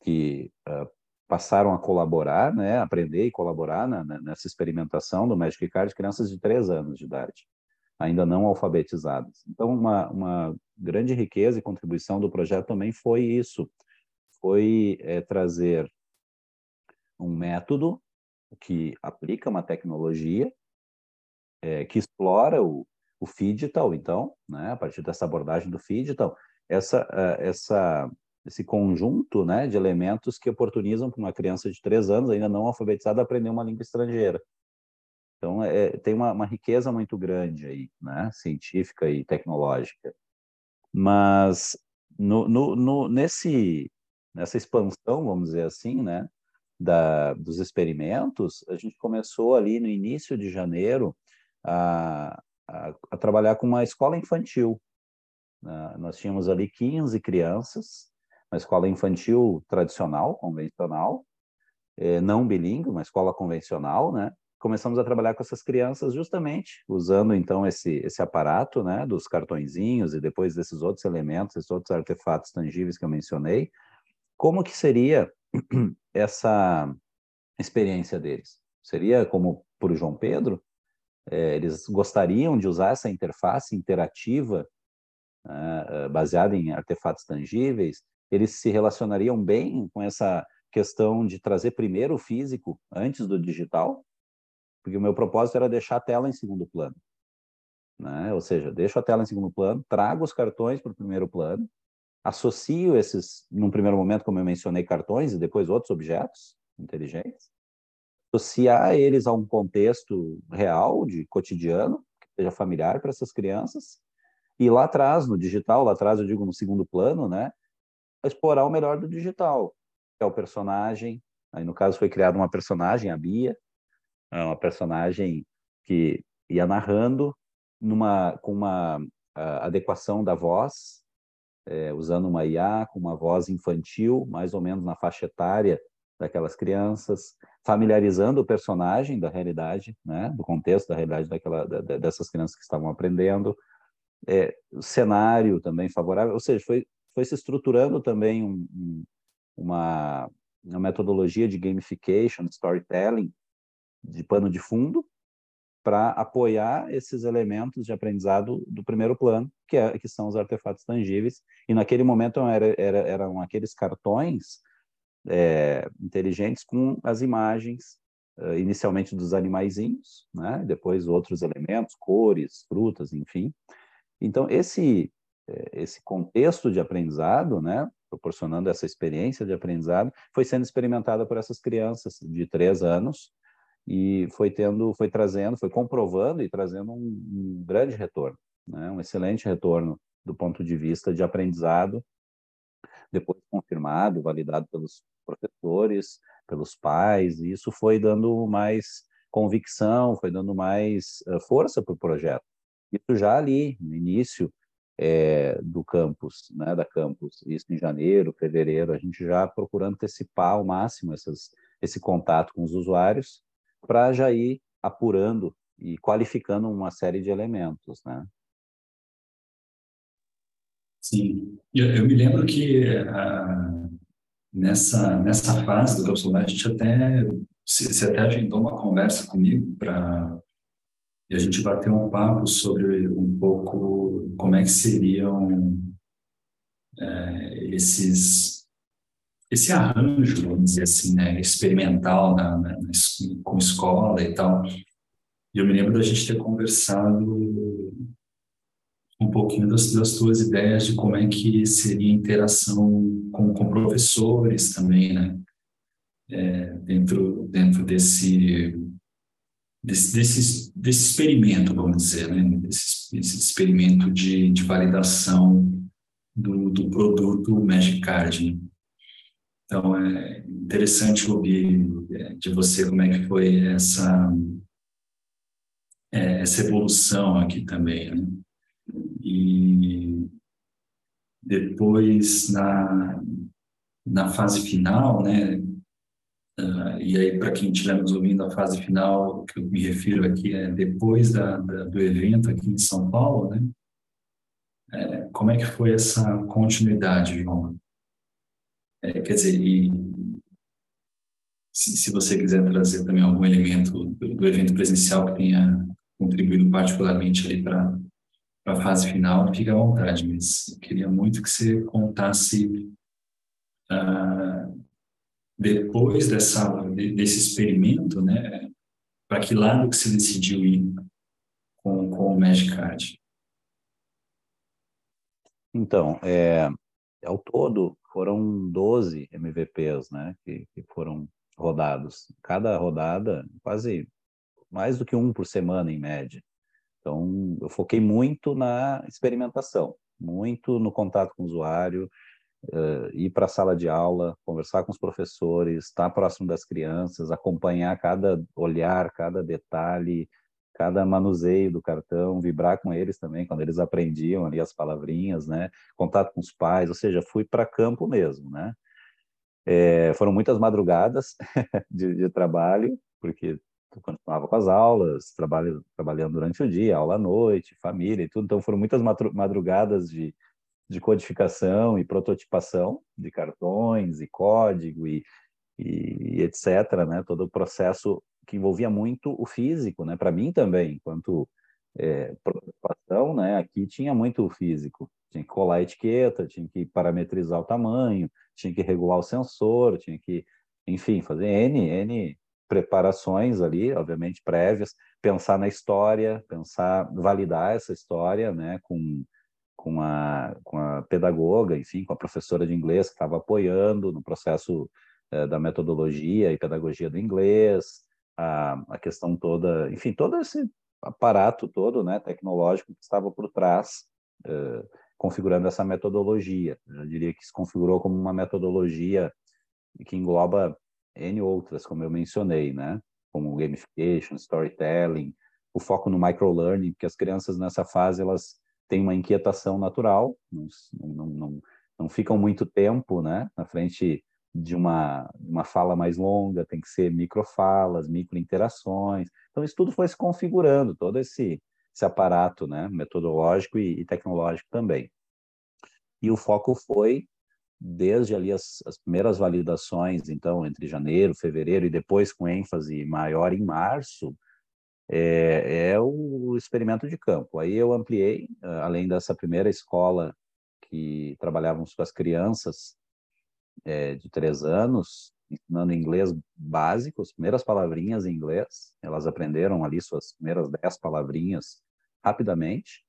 que uh, passaram a colaborar, né, aprender e colaborar na, nessa experimentação do Magic Card, crianças de três anos de idade, ainda não alfabetizadas. Então, uma, uma grande riqueza e contribuição do projeto também foi isso, foi é, trazer um método que aplica uma tecnologia é, que explora o, o Fidital, então, né, a partir dessa abordagem do Fidital, essa, essa, esse conjunto né, de elementos que oportunizam para uma criança de três anos, ainda não alfabetizada, aprender uma língua estrangeira. Então, é, tem uma, uma, riqueza muito grande aí, né, científica e tecnológica. Mas, no, no, no, nesse, nessa expansão, vamos dizer assim, né, da, dos experimentos, a gente começou ali no início de janeiro a, a, a trabalhar com uma escola infantil. Uh, nós tínhamos ali 15 crianças, uma escola infantil tradicional, convencional, eh, não bilíngue, uma escola convencional, né? Começamos a trabalhar com essas crianças justamente usando então esse esse aparato, né, dos cartõezinhos e depois desses outros elementos, esses outros artefatos tangíveis que eu mencionei, como que seria <clears throat> essa experiência deles? Seria como o João Pedro? É, eles gostariam de usar essa interface interativa uh, baseada em artefatos tangíveis? Eles se relacionariam bem com essa questão de trazer primeiro o físico antes do digital? Porque o meu propósito era deixar a tela em segundo plano. Né? Ou seja, deixo a tela em segundo plano, trago os cartões para o primeiro plano, associo esses, num primeiro momento, como eu mencionei, cartões e depois outros objetos inteligentes, associar eles a um contexto real, de cotidiano, que seja familiar para essas crianças, e lá atrás, no digital, lá atrás eu digo no segundo plano, né, explorar o melhor do digital, que é o personagem, aí no caso foi criada uma personagem, a Bia, é uma personagem que ia narrando numa com uma adequação da voz, é, usando uma IA com uma voz infantil, mais ou menos na faixa etária daquelas crianças, familiarizando o personagem da realidade, né, do contexto da realidade daquela, da, dessas crianças que estavam aprendendo, é, o cenário também favorável, ou seja, foi, foi se estruturando também um, um, uma, uma metodologia de gamification, storytelling, de pano de fundo, para apoiar esses elementos de aprendizado do primeiro plano, que, é, que são os artefatos tangíveis. E naquele momento era, era, eram aqueles cartões é, inteligentes com as imagens, uh, inicialmente dos animaizinhos, né? depois outros elementos, cores, frutas, enfim. Então, esse, é, esse contexto de aprendizado, né? proporcionando essa experiência de aprendizado, foi sendo experimentada por essas crianças de três anos, e foi tendo, foi trazendo, foi comprovando e trazendo um, um grande retorno, né? um excelente retorno do ponto de vista de aprendizado, depois confirmado, validado pelos professores, pelos pais, e isso foi dando mais convicção, foi dando mais uh, força para o projeto. Isso já ali, no início é, do campus, né, da campus, isso em janeiro, fevereiro, a gente já procurando antecipar ao máximo essas, esse contato com os usuários, para já ir apurando e qualificando uma série de elementos, né? Sim, eu, eu me lembro que uh, nessa nessa fase do Capsular a gente até se, até agendou uma conversa comigo para e a gente bateu um papo sobre um pouco como é que seriam é, esses esse arranjo, vamos dizer assim, né, experimental na, na, com escola e tal. E eu me lembro da gente ter conversado um pouquinho das, das tuas ideias de como é que seria a interação com, com professores também, né? É, dentro, dentro desse, desse, desse, desse experimento, vamos dizer, né? Desse, desse experimento de, de validação do, do produto Magic Card. Né? Então, é interessante ouvir é, de você como é que foi essa, é, essa evolução aqui também. Né? E depois, na, na fase final, né? Uh, e aí, para quem estiver nos ouvindo, a fase final que eu me refiro aqui é depois da, da do evento aqui em São Paulo, né? É, como é que foi essa continuidade, João? É, quer dizer, e se, se, você quiser trazer também algum elemento do, do, evento presencial que tenha contribuído particularmente ali para a fase final, fique à vontade, mas eu queria muito que você contasse uh, depois dessa, desse experimento, né, para que lado que você decidiu ir com, com o Magic Card? Então, é, ao todo, foram 12 MVPs, né, que, que foram rodados. Cada rodada, quase mais do que um por semana, em média. Então, eu foquei muito na experimentação, muito no contato com o usuário, uh, ir para a sala de aula, conversar com os professores, estar próximo das crianças, acompanhar cada olhar, cada detalhe, cada manuseio do cartão, vibrar com eles também, quando eles aprendiam ali as palavrinhas, né? Contato com os pais, ou seja, fui para campo mesmo, né? É, foram muitas madrugadas <laughs> de, de, trabalho, porque eu continuava com as aulas, trabalho, trabalhando durante o dia, aula à noite, família e tudo, então foram muitas madrugadas de, de codificação e prototipação de cartões e código e, e, e etc, né? Todo o processo que envolvia muito o físico, né? Para mim também, enquanto é, preocupação, né? Aqui tinha muito o físico, tinha que colar a etiqueta, tinha que parametrizar o tamanho, tinha que regular o sensor, tinha que, enfim, fazer n n preparações ali, obviamente prévias, pensar na história, pensar, validar essa história, né? Com com a, com a pedagoga, enfim, com a professora de inglês que estava apoiando no processo é, da metodologia e pedagogia do inglês, a, a questão toda, enfim, todo esse aparato todo, né, tecnológico que estava por trás, uh, configurando essa metodologia. Eu diria que se configurou como uma metodologia que engloba N outras, como eu mencionei, né, como gamification, storytelling, o foco no microlearning, porque as crianças nessa fase, elas têm uma inquietação natural, não, não, não, não ficam muito tempo né, na frente de uma, uma fala mais longa, tem que ser microfalas, microinterações. Então, isso tudo foi se configurando, todo esse, esse aparato né, metodológico e, e tecnológico também. E o foco foi, desde ali as, as primeiras validações, então, entre janeiro, fevereiro e depois com ênfase maior em março, é, é, o experimento de campo. Aí eu ampliei, além dessa primeira escola que trabalhávamos com as crianças é, de três anos, ensinando inglês básico, as primeiras palavrinhas em inglês. Elas aprenderam ali suas primeiras dez palavrinhas rapidamente,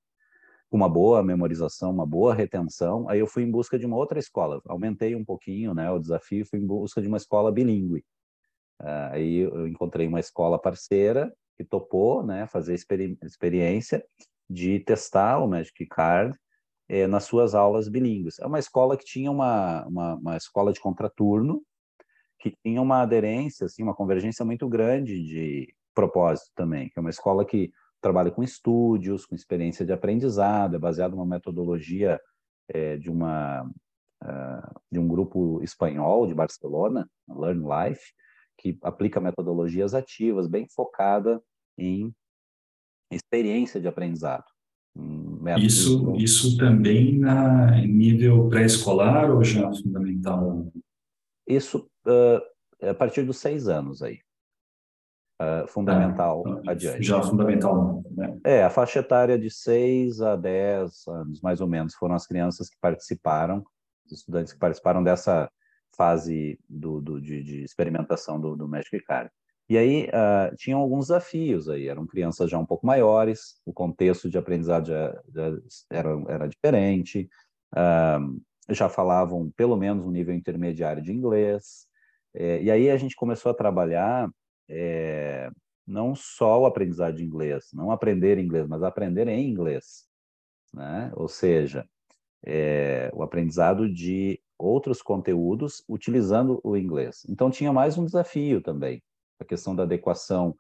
com uma boa memorização, uma boa retenção. Aí eu fui em busca de uma outra escola, aumentei um pouquinho né, o desafio, fui em busca de uma escola bilíngue. Uh, aí eu encontrei uma escola parceira que topou né, fazer experi experiência de testar o Magic Card é, nas suas aulas bilíngues. É uma escola que tinha uma, uma, uma, escola de contraturno, que tinha uma aderência, assim, uma convergência muito grande de propósito também, que é uma escola que trabalha com estúdios, com experiência de aprendizado, é baseada numa metodologia é, de uma uh, de um grupo espanhol de Barcelona, Learn Life, que aplica metodologias ativas, bem focada em experiência de aprendizado. Isso, isso também na nível pré-escolar ou já fundamental? Isso uh, a partir dos seis anos aí. Uh, fundamental ah, adiante. Já fundamental. Né? É, a faixa etária de 6 a 10 anos, mais ou menos, foram as crianças que participaram, os estudantes que participaram dessa fase do, do de, de, experimentação do, do Magic Card. E aí uh, tinham alguns desafios aí, eram crianças já um pouco maiores, o contexto de aprendizado já, já era, era diferente, uh, já falavam pelo menos um nível intermediário de inglês, é, e aí a gente começou a trabalhar é, não só o aprendizado de inglês, não aprender inglês, mas aprender em inglês, né? ou seja, é, o aprendizado de outros conteúdos utilizando o inglês. Então tinha mais um desafio também, a questão da adequação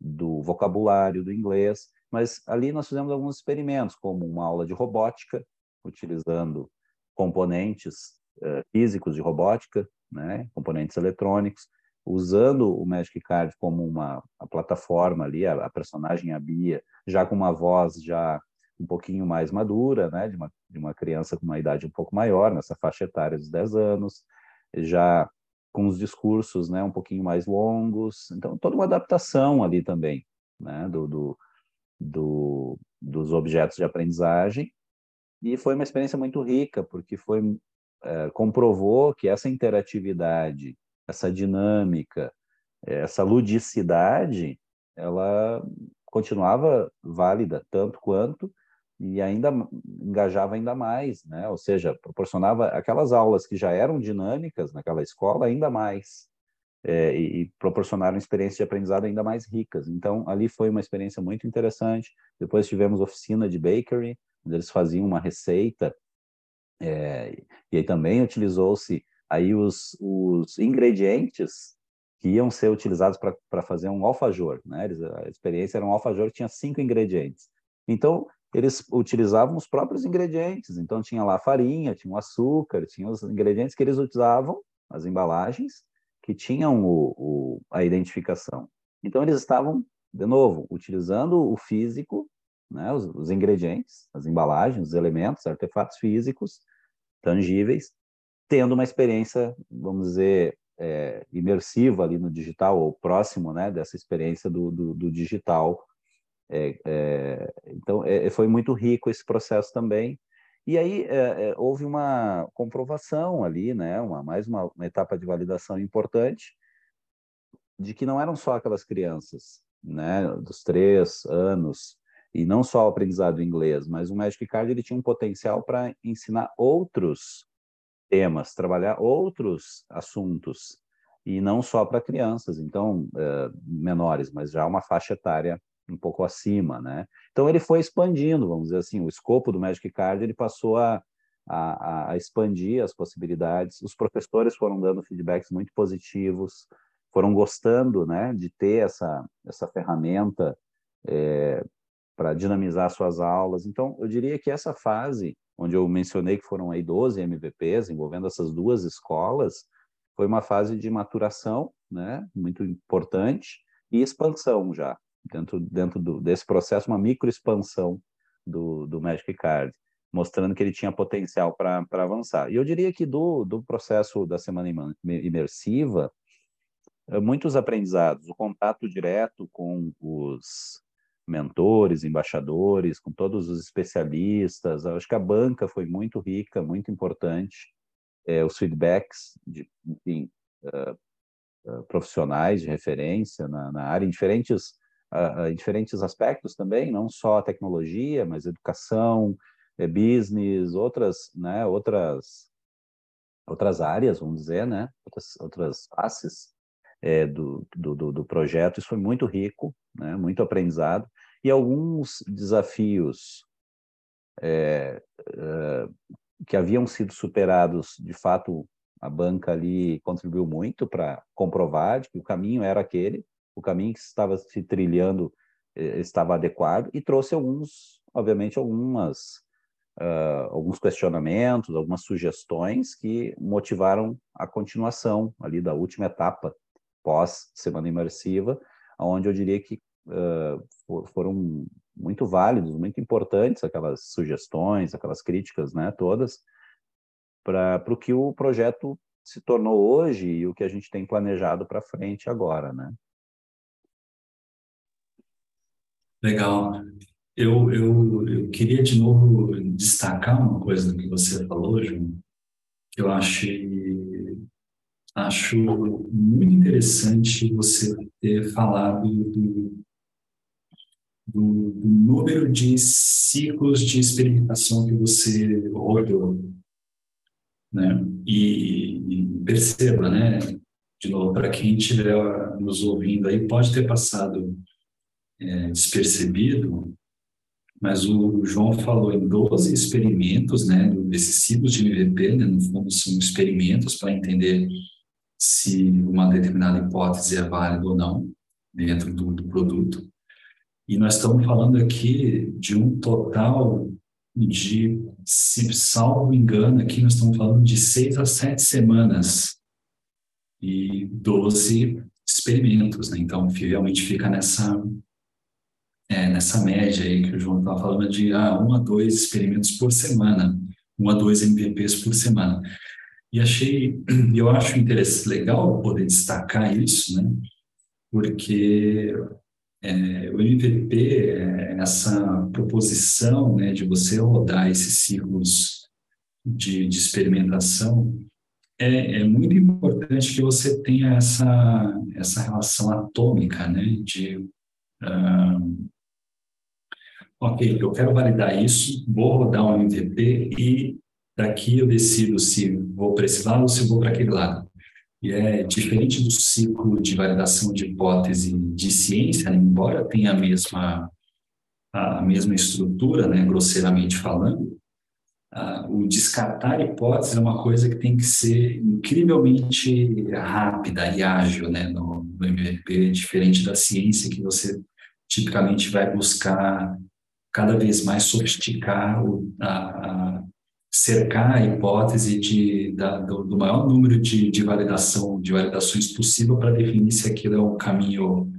do vocabulário do inglês, mas ali nós fizemos alguns experimentos, como uma aula de robótica, utilizando componentes uh, físicos de robótica, né, componentes eletrônicos, usando o Magic Card como uma plataforma ali, a, a, personagem a Bia, já com uma voz já um pouquinho mais madura, né, de uma, de uma criança com uma idade um pouco maior, nessa faixa etária dos 10 anos, já com os discursos né, um pouquinho mais longos. Então, toda uma adaptação ali também né, do, do, do, dos objetos de aprendizagem. E foi uma experiência muito rica, porque foi é, comprovou que essa interatividade, essa dinâmica, essa ludicidade, ela continuava válida tanto quanto e ainda engajava ainda mais, né? Ou seja, proporcionava aquelas aulas que já eram dinâmicas naquela escola ainda mais é, e, e, proporcionaram experiências de aprendizado ainda mais ricas. Então, ali foi uma experiência muito interessante. Depois tivemos oficina de bakery, onde eles faziam uma receita é, e aí também utilizou-se aí os, os ingredientes que iam ser utilizados para fazer um alfajor, né? Eles, a experiência era um alfajor que tinha cinco ingredientes. Então, eles utilizavam os próprios ingredientes. Então, tinha lá farinha, tinha o açúcar, tinha os ingredientes que eles utilizavam, as embalagens, que tinham o, o, a identificação. Então, eles estavam, de novo, utilizando o físico, né, os, os ingredientes, as embalagens, os elementos, artefatos físicos, tangíveis, tendo uma experiência, vamos dizer, é, imersiva ali no digital, ou próximo né, dessa experiência do, do, do digital é, é, então, é, foi muito rico esse processo também. E aí é, é, houve uma comprovação ali, né, uma, mais uma, uma, etapa de validação importante, de que não eram só aquelas crianças, né, dos três anos, e não só o aprendizado em inglês, mas o Magic Card ele tinha um potencial para ensinar outros temas, trabalhar outros assuntos, e não só para crianças, então, é, menores, mas já uma faixa etária um pouco acima, né? Então ele foi expandindo, vamos dizer assim, o escopo do Magic Card ele passou a, a, a expandir as possibilidades. Os professores foram dando feedbacks muito positivos, foram gostando, né, de ter essa essa ferramenta é, para dinamizar suas aulas. Então, eu diria que essa fase, onde eu mencionei que foram aí 12 MVPs envolvendo essas duas escolas, foi uma fase de maturação, né, muito importante, e expansão já, dentro, dentro do, desse processo, uma microexpansão do, do Magic Card, mostrando que ele tinha potencial para avançar. E eu diria que do, do processo da semana imersiva, eh, muitos aprendizados, o contato direto com os mentores, embaixadores, com todos os especialistas. Acho que a banca foi muito rica, muito importante. É, os feedbacks de enfim, uh, uh, profissionais de referência na, na área, em diferentes, em diferentes aspectos também, não só a tecnologia, mas educação, é, business, outras, né, outras, outras áreas, vamos dizer, né, outras, outras faces é, do, do, do projeto. Isso foi muito rico, né, muito aprendizado e alguns desafios é, é, que haviam sido superados, de fato, a banca ali contribuiu muito para comprovar de que o caminho era aquele, o caminho que estava se trilhando é, estava adequado e trouxe alguns, obviamente, algumas uh, alguns questionamentos, algumas sugestões que motivaram a continuação ali da última etapa pós semana imersiva, onde eu diria que uh, foram muito válidos, muito importantes aquelas sugestões, aquelas críticas, né, todas, para o que o projeto se tornou hoje e o que a gente tem planejado para frente agora, né? Legal. Eu, eu, eu queria de novo destacar uma coisa que você falou, João, que eu achei acho muito interessante você ter falado do, do, do, número de ciclos de experimentação que você rodou, né? E, e perceba, né? De novo, para quem estiver nos ouvindo aí, pode ter passado é, despercebido, mas o João falou em 12 experimentos, né? Desses ciclos de MVP, né? No fundo, são experimentos para entender se uma determinada hipótese é válida ou não dentro do, do produto. E nós estamos falando aqui de um total de, se salvo engano, aqui nós estamos falando de seis a sete semanas e 12 experimentos, né? Então, realmente fica nessa é, nessa média aí que o João estava falando de ah, um a dois experimentos por semana, um a dois MVPs por semana. E achei, <clears throat> eu acho interessante, legal poder destacar isso, né? Porque é, o MVP, é essa proposição né, de você rodar esses ciclos de, de experimentação, é, é, muito importante que você tenha essa, essa relação atômica, né, de, uh, ok, eu quero validar isso, vou rodar um MVP e daqui eu decido se vou para esse lado ou se vou para aquele lado. E é diferente do ciclo de validação de hipótese de ciência, né? embora tenha a mesma, a mesma estrutura, né, grosseiramente falando, o descartar hipóteses é uma coisa que tem que ser incrivelmente rápida e ágil né, no, no MVP, diferente da ciência que você tipicamente vai buscar cada vez mais sofisticar o, a, a cercar a hipótese de, da, do, do, maior número de, de validação, de validações possível para definir se aquilo é um caminho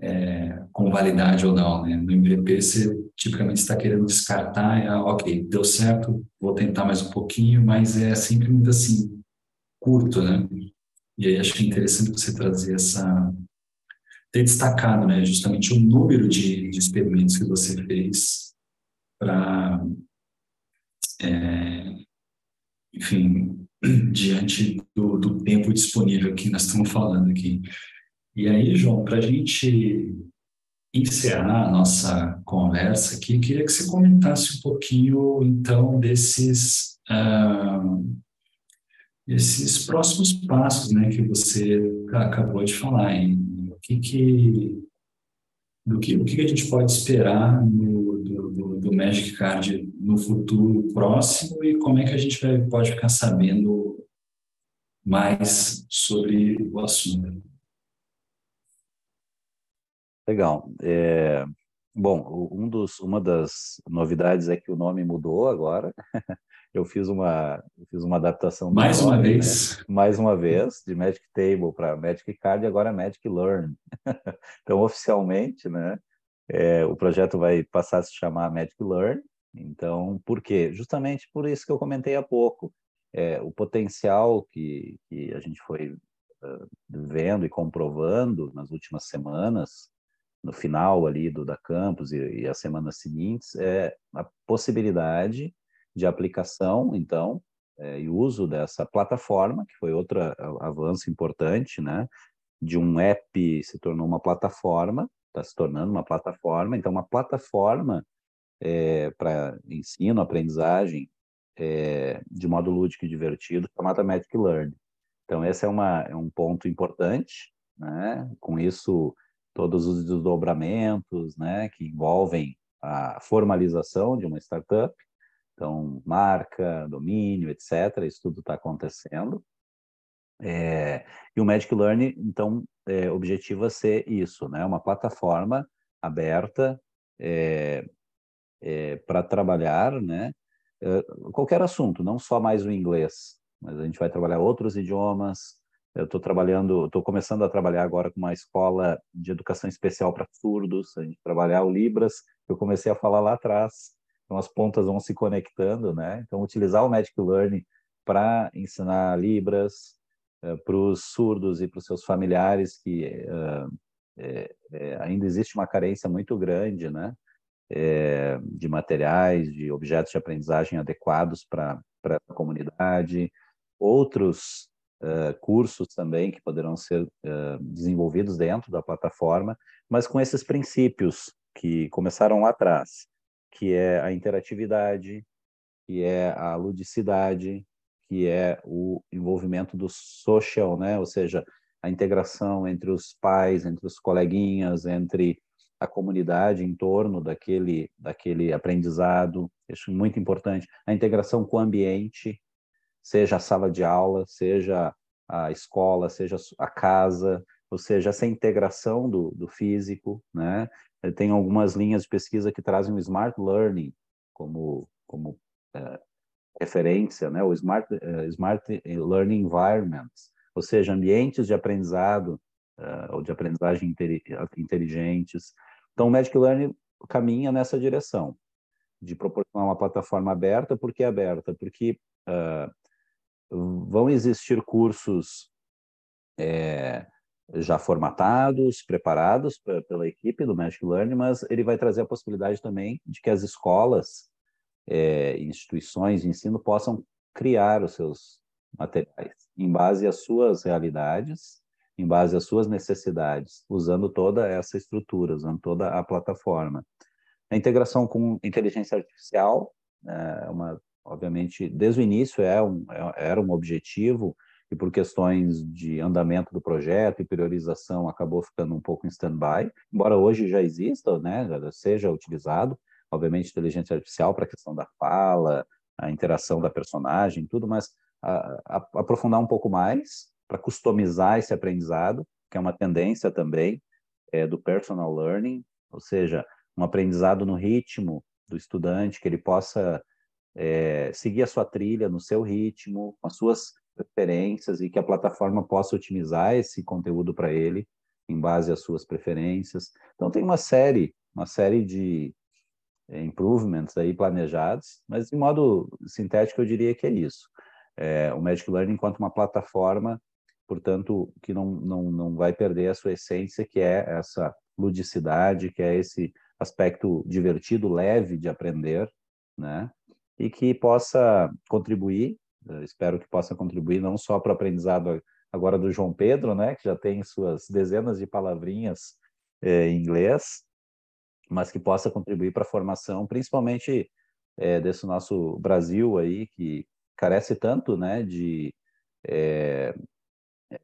é, com validade ou não. Né? No MVP, você tipicamente está querendo descartar, é, ok, deu certo, vou tentar mais um pouquinho, mas é sempre muito assim, curto, né? E aí acho que é interessante você trazer essa... ter destacado, né, justamente o número de, de experimentos que você fez para é, enfim, <clears throat> diante do, do, tempo disponível que nós estamos falando aqui. E aí, João, para a gente encerrar a nossa conversa aqui, queria que você comentasse um pouquinho, então, desses, uh, esses próximos passos né, que você acabou de falar. Hein? Que, que, do que, o que a gente pode esperar no, do, do, do Magic Card no futuro próximo e como é que a gente vai, pode ficar sabendo mais sobre o assunto. Legal. É, bom, um dos, uma das novidades é que o nome mudou agora. <laughs> eu fiz uma, fiz uma adaptação. Mais nome, uma né? vez. Né? Mais uma vez, de Magic Table para Magic Card e agora Magic Learn. <laughs> então, oficialmente, né, é, o projeto vai passar a se chamar Magic Learn. Então, por quê? Justamente por isso que eu comentei há pouco. É, o potencial que, que a gente foi uh, vendo e comprovando nas últimas semanas, no final ali do da campus e, e as semanas seguintes, é a possibilidade de aplicação, então, é, e uso dessa plataforma, que foi outro avanço importante, né? De um app se tornou uma plataforma, está se tornando uma plataforma, então, uma plataforma é, para ensino, aprendizagem, é, de modo lúdico e divertido, chamada Magic Learn. Então, esse é, uma, é um ponto importante, né? Com isso, todos os desdobramentos, né, que envolvem a formalização de uma startup, então, marca, domínio, etc., isso tudo está acontecendo. É, e o Magic Learn, então, é, objetiva ser isso, né? Uma plataforma aberta é, é, para trabalhar, né? É, qualquer assunto, não só mais o inglês, mas a gente vai trabalhar outros idiomas. Eu estou trabalhando, estou começando a trabalhar agora com uma escola de educação especial para surdos, a gente trabalhar o Libras, eu comecei a falar lá atrás. Então as pontas vão se conectando, né? Então utilizar o Magic Learning para ensinar libras uh, para os surdos e para os seus familiares que é, é, ainda existe uma carência muito grande, né? De materiais, de objetos de aprendizagem adequados para a comunidade, outros uh, cursos também que poderão ser desenvolvidos dentro da plataforma, mas com esses princípios que começaram lá atrás que é a interatividade, que é a ludicidade, que é o envolvimento do social, né? Ou seja, a integração entre os pais, entre os coleguinhas, entre a comunidade em torno daquele daquele aprendizado, acho muito importante. A integração com o ambiente, seja a sala de aula, seja a escola, seja a casa, ou seja, essa integração do, do físico, né? tem algumas linhas de pesquisa que trazem o Smart Learning como, como é, referência, né? o Smart, uh, Smart Learning Environments, ou seja, ambientes de aprendizado uh, ou de aprendizagem inteligentes. Então, o Magic Learning caminha nessa direção, de proporcionar uma plataforma aberta. Por que aberta? Porque uh, vão existir cursos é, já formatados, preparados pra, pela equipe do Magic Learning, mas ele vai trazer a possibilidade também de que as escolas, é, instituições de ensino possam criar os seus materiais em base às suas realidades, em base às suas necessidades, usando toda essa estrutura, usando toda a plataforma. A integração com inteligência artificial, é uma, obviamente, desde o início é um, é, era um objetivo e por questões de andamento do projeto e priorização acabou ficando um pouco em stand-by, embora hoje já exista, né, seja utilizado, obviamente inteligência artificial para a questão da fala, a interação da personagem, tudo, mas a, a, aprofundar um pouco mais para customizar esse aprendizado, que é uma tendência também é, do personal learning, ou seja, um aprendizado no ritmo do estudante, que ele possa é, seguir a sua trilha no seu ritmo, com as suas preferências e que a plataforma possa otimizar esse conteúdo para ele em base às suas preferências. Então tem uma série, uma série de é, improvements aí planejados, mas de modo sintético eu diria que é isso. É, o Magic Learning enquanto uma plataforma, portanto, que não, não, não vai perder a sua essência, que é essa ludicidade, que é esse aspecto divertido, leve de aprender, né? E que possa contribuir espero que possa contribuir não só para o aprendizado agora do João Pedro, né, que já tem suas dezenas de palavrinhas é, em inglês, mas que possa contribuir para a formação, principalmente é, desse nosso Brasil aí, que carece tanto né, de, é,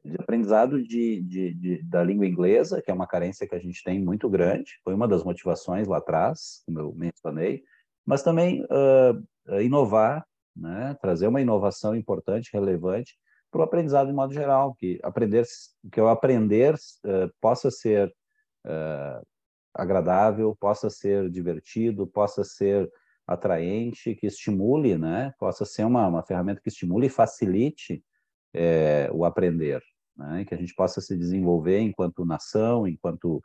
de aprendizado de, de, de, da língua inglesa, que é uma carência que a gente tem muito grande, foi uma das motivações lá atrás, como eu mencionei, mas também uh, inovar né? trazer uma inovação importante, relevante para o aprendizado de modo geral, que aprender, que o aprender uh, possa ser uh, agradável, possa ser divertido, possa ser atraente, que estimule, né? Possa ser uma, uma ferramenta que estimule e facilite é, o aprender, né? Que a gente possa se desenvolver enquanto nação, enquanto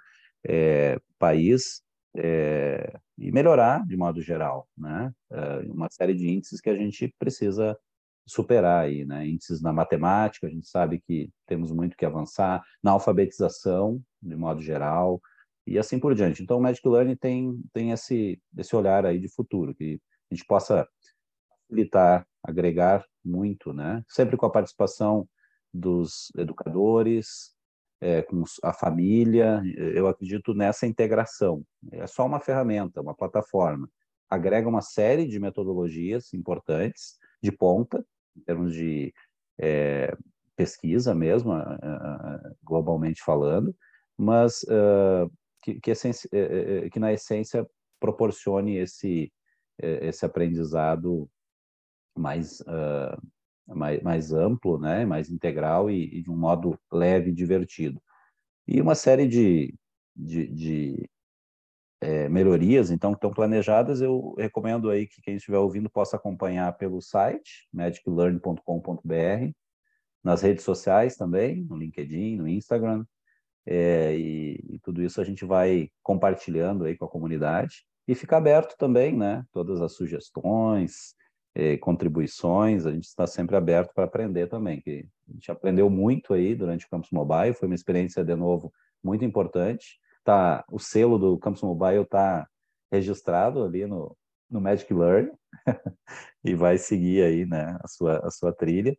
é, país é, e melhorar de modo geral, né? É, uma série de índices que a gente precisa superar aí, né? Índices na matemática, a gente sabe que temos muito que avançar, na alfabetização, de modo geral, e assim por diante. Então, o Magic Learning tem, tem esse, esse olhar aí de futuro, que a gente possa facilitar, agregar muito, né? Sempre com a participação dos educadores, é, com a família, eu acredito nessa integração. É só uma ferramenta, uma plataforma. Agrega uma série de metodologias importantes, de ponta, em termos de é, pesquisa mesmo, globalmente falando, mas uh, que, que, essência, que, na essência proporcione esse, esse aprendizado mais, uh, mais, mais amplo, né, mais integral e, e, de um modo leve e divertido. E uma série de, de, de é, melhorias, então, que estão planejadas, eu recomendo aí que quem estiver ouvindo possa acompanhar pelo site, magiclearn.com.br, nas redes sociais também, no LinkedIn, no Instagram, é, e, e, tudo isso a gente vai compartilhando aí com a comunidade e fica aberto também, né? Todas as sugestões, é, contribuições, a gente está sempre aberto para aprender também, que a gente aprendeu muito aí durante o Campus Mobile, foi uma experiência, de novo, muito importante, tá, o selo do Campus Mobile está registrado ali no, no Magic Learn <laughs> e vai seguir aí, né, a sua, a sua trilha.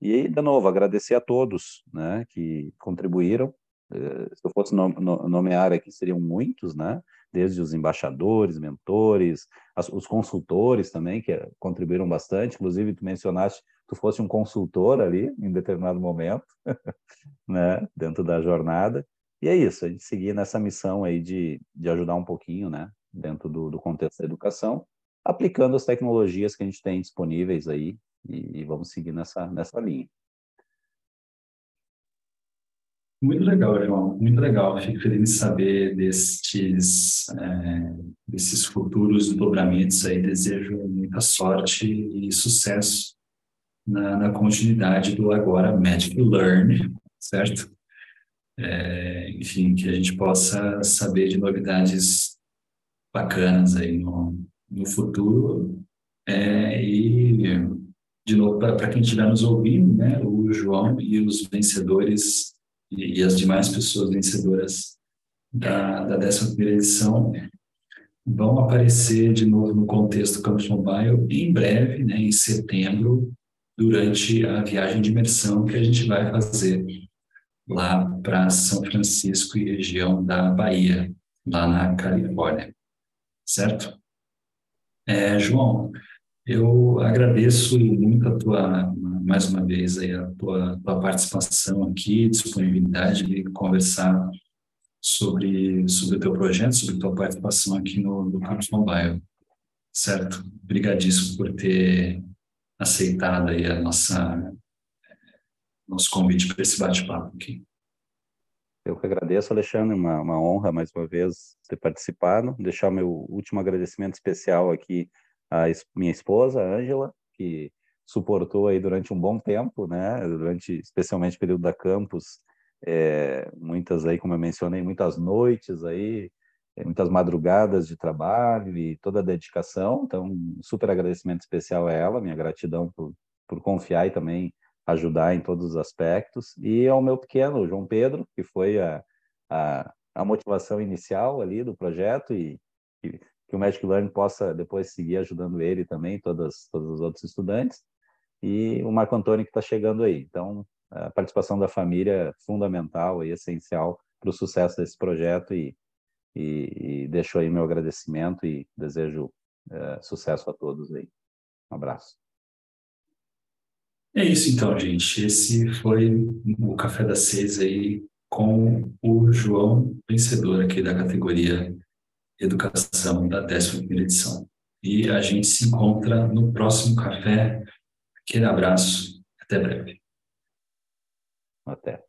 E de novo, agradecer a todos, né, que contribuíram. Eh, se eu fosse nomear aqui, seriam muitos, né, desde os embaixadores, mentores, as, os consultores também, que contribuíram bastante. Inclusive, tu mencionaste, tu fosse um consultor ali, em determinado momento, <laughs> né, dentro da jornada. E é isso, a gente seguir nessa missão aí de, de ajudar um pouquinho, né, dentro do, do contexto da educação, aplicando as tecnologias que a gente tem disponíveis aí e, e vamos seguir nessa, nessa linha. Muito legal, João, muito legal. Fico feliz de saber destes, é, desses futuros dobramentos aí. Desejo muita sorte e sucesso na, na continuidade do agora Magic Learn, certo? é, enfim, que a gente possa saber de novidades bacanas aí no, no futuro. É, e, de novo, para quem estiver nos ouvindo, né, o João e os vencedores e, e as demais pessoas vencedoras da, da 11 edição vão aparecer de novo no contexto Campus Mobile em breve, né, em setembro, durante a viagem de imersão que a gente vai fazer lá para São Francisco e região da Bahia, lá na Califórnia, certo? É, João, eu agradeço muito a tua, mais uma vez, aí, a tua, tua participação aqui, disponibilidade de conversar sobre, sobre o teu projeto, sobre a tua participação aqui no, no Campus Mobile, certo? Obrigadíssimo por ter aceitado aí a nossa nosso convite para esse bate-papo aqui. Eu que agradeço, Alexandre, uma, uma honra mais uma vez ter participado. Deixar meu último agradecimento especial aqui à minha esposa, Ângela, que suportou aí durante um bom tempo, né? Durante especialmente o período da campus, é, muitas aí, como eu mencionei, muitas noites aí, é, muitas madrugadas de trabalho e toda a dedicação. Então, um super agradecimento especial a ela, minha gratidão por, por confiar e também ajudar em todos os aspectos. E ao meu pequeno, João Pedro, que foi a, a, a motivação inicial ali do projeto e, e, que o Magic Learn possa depois seguir ajudando ele também, todas, todos os outros estudantes. E o Marco Antônio que está chegando aí. Então, a participação da família é fundamental e essencial para o sucesso desse projeto e, e, e deixo aí meu agradecimento e desejo é, sucesso a todos aí. Um abraço. É isso então, gente. Esse foi o Café das Seis aí com o João, vencedor aqui da categoria Educação da 11 edição. E a gente se encontra no próximo café. Aquele abraço. Até breve. Até.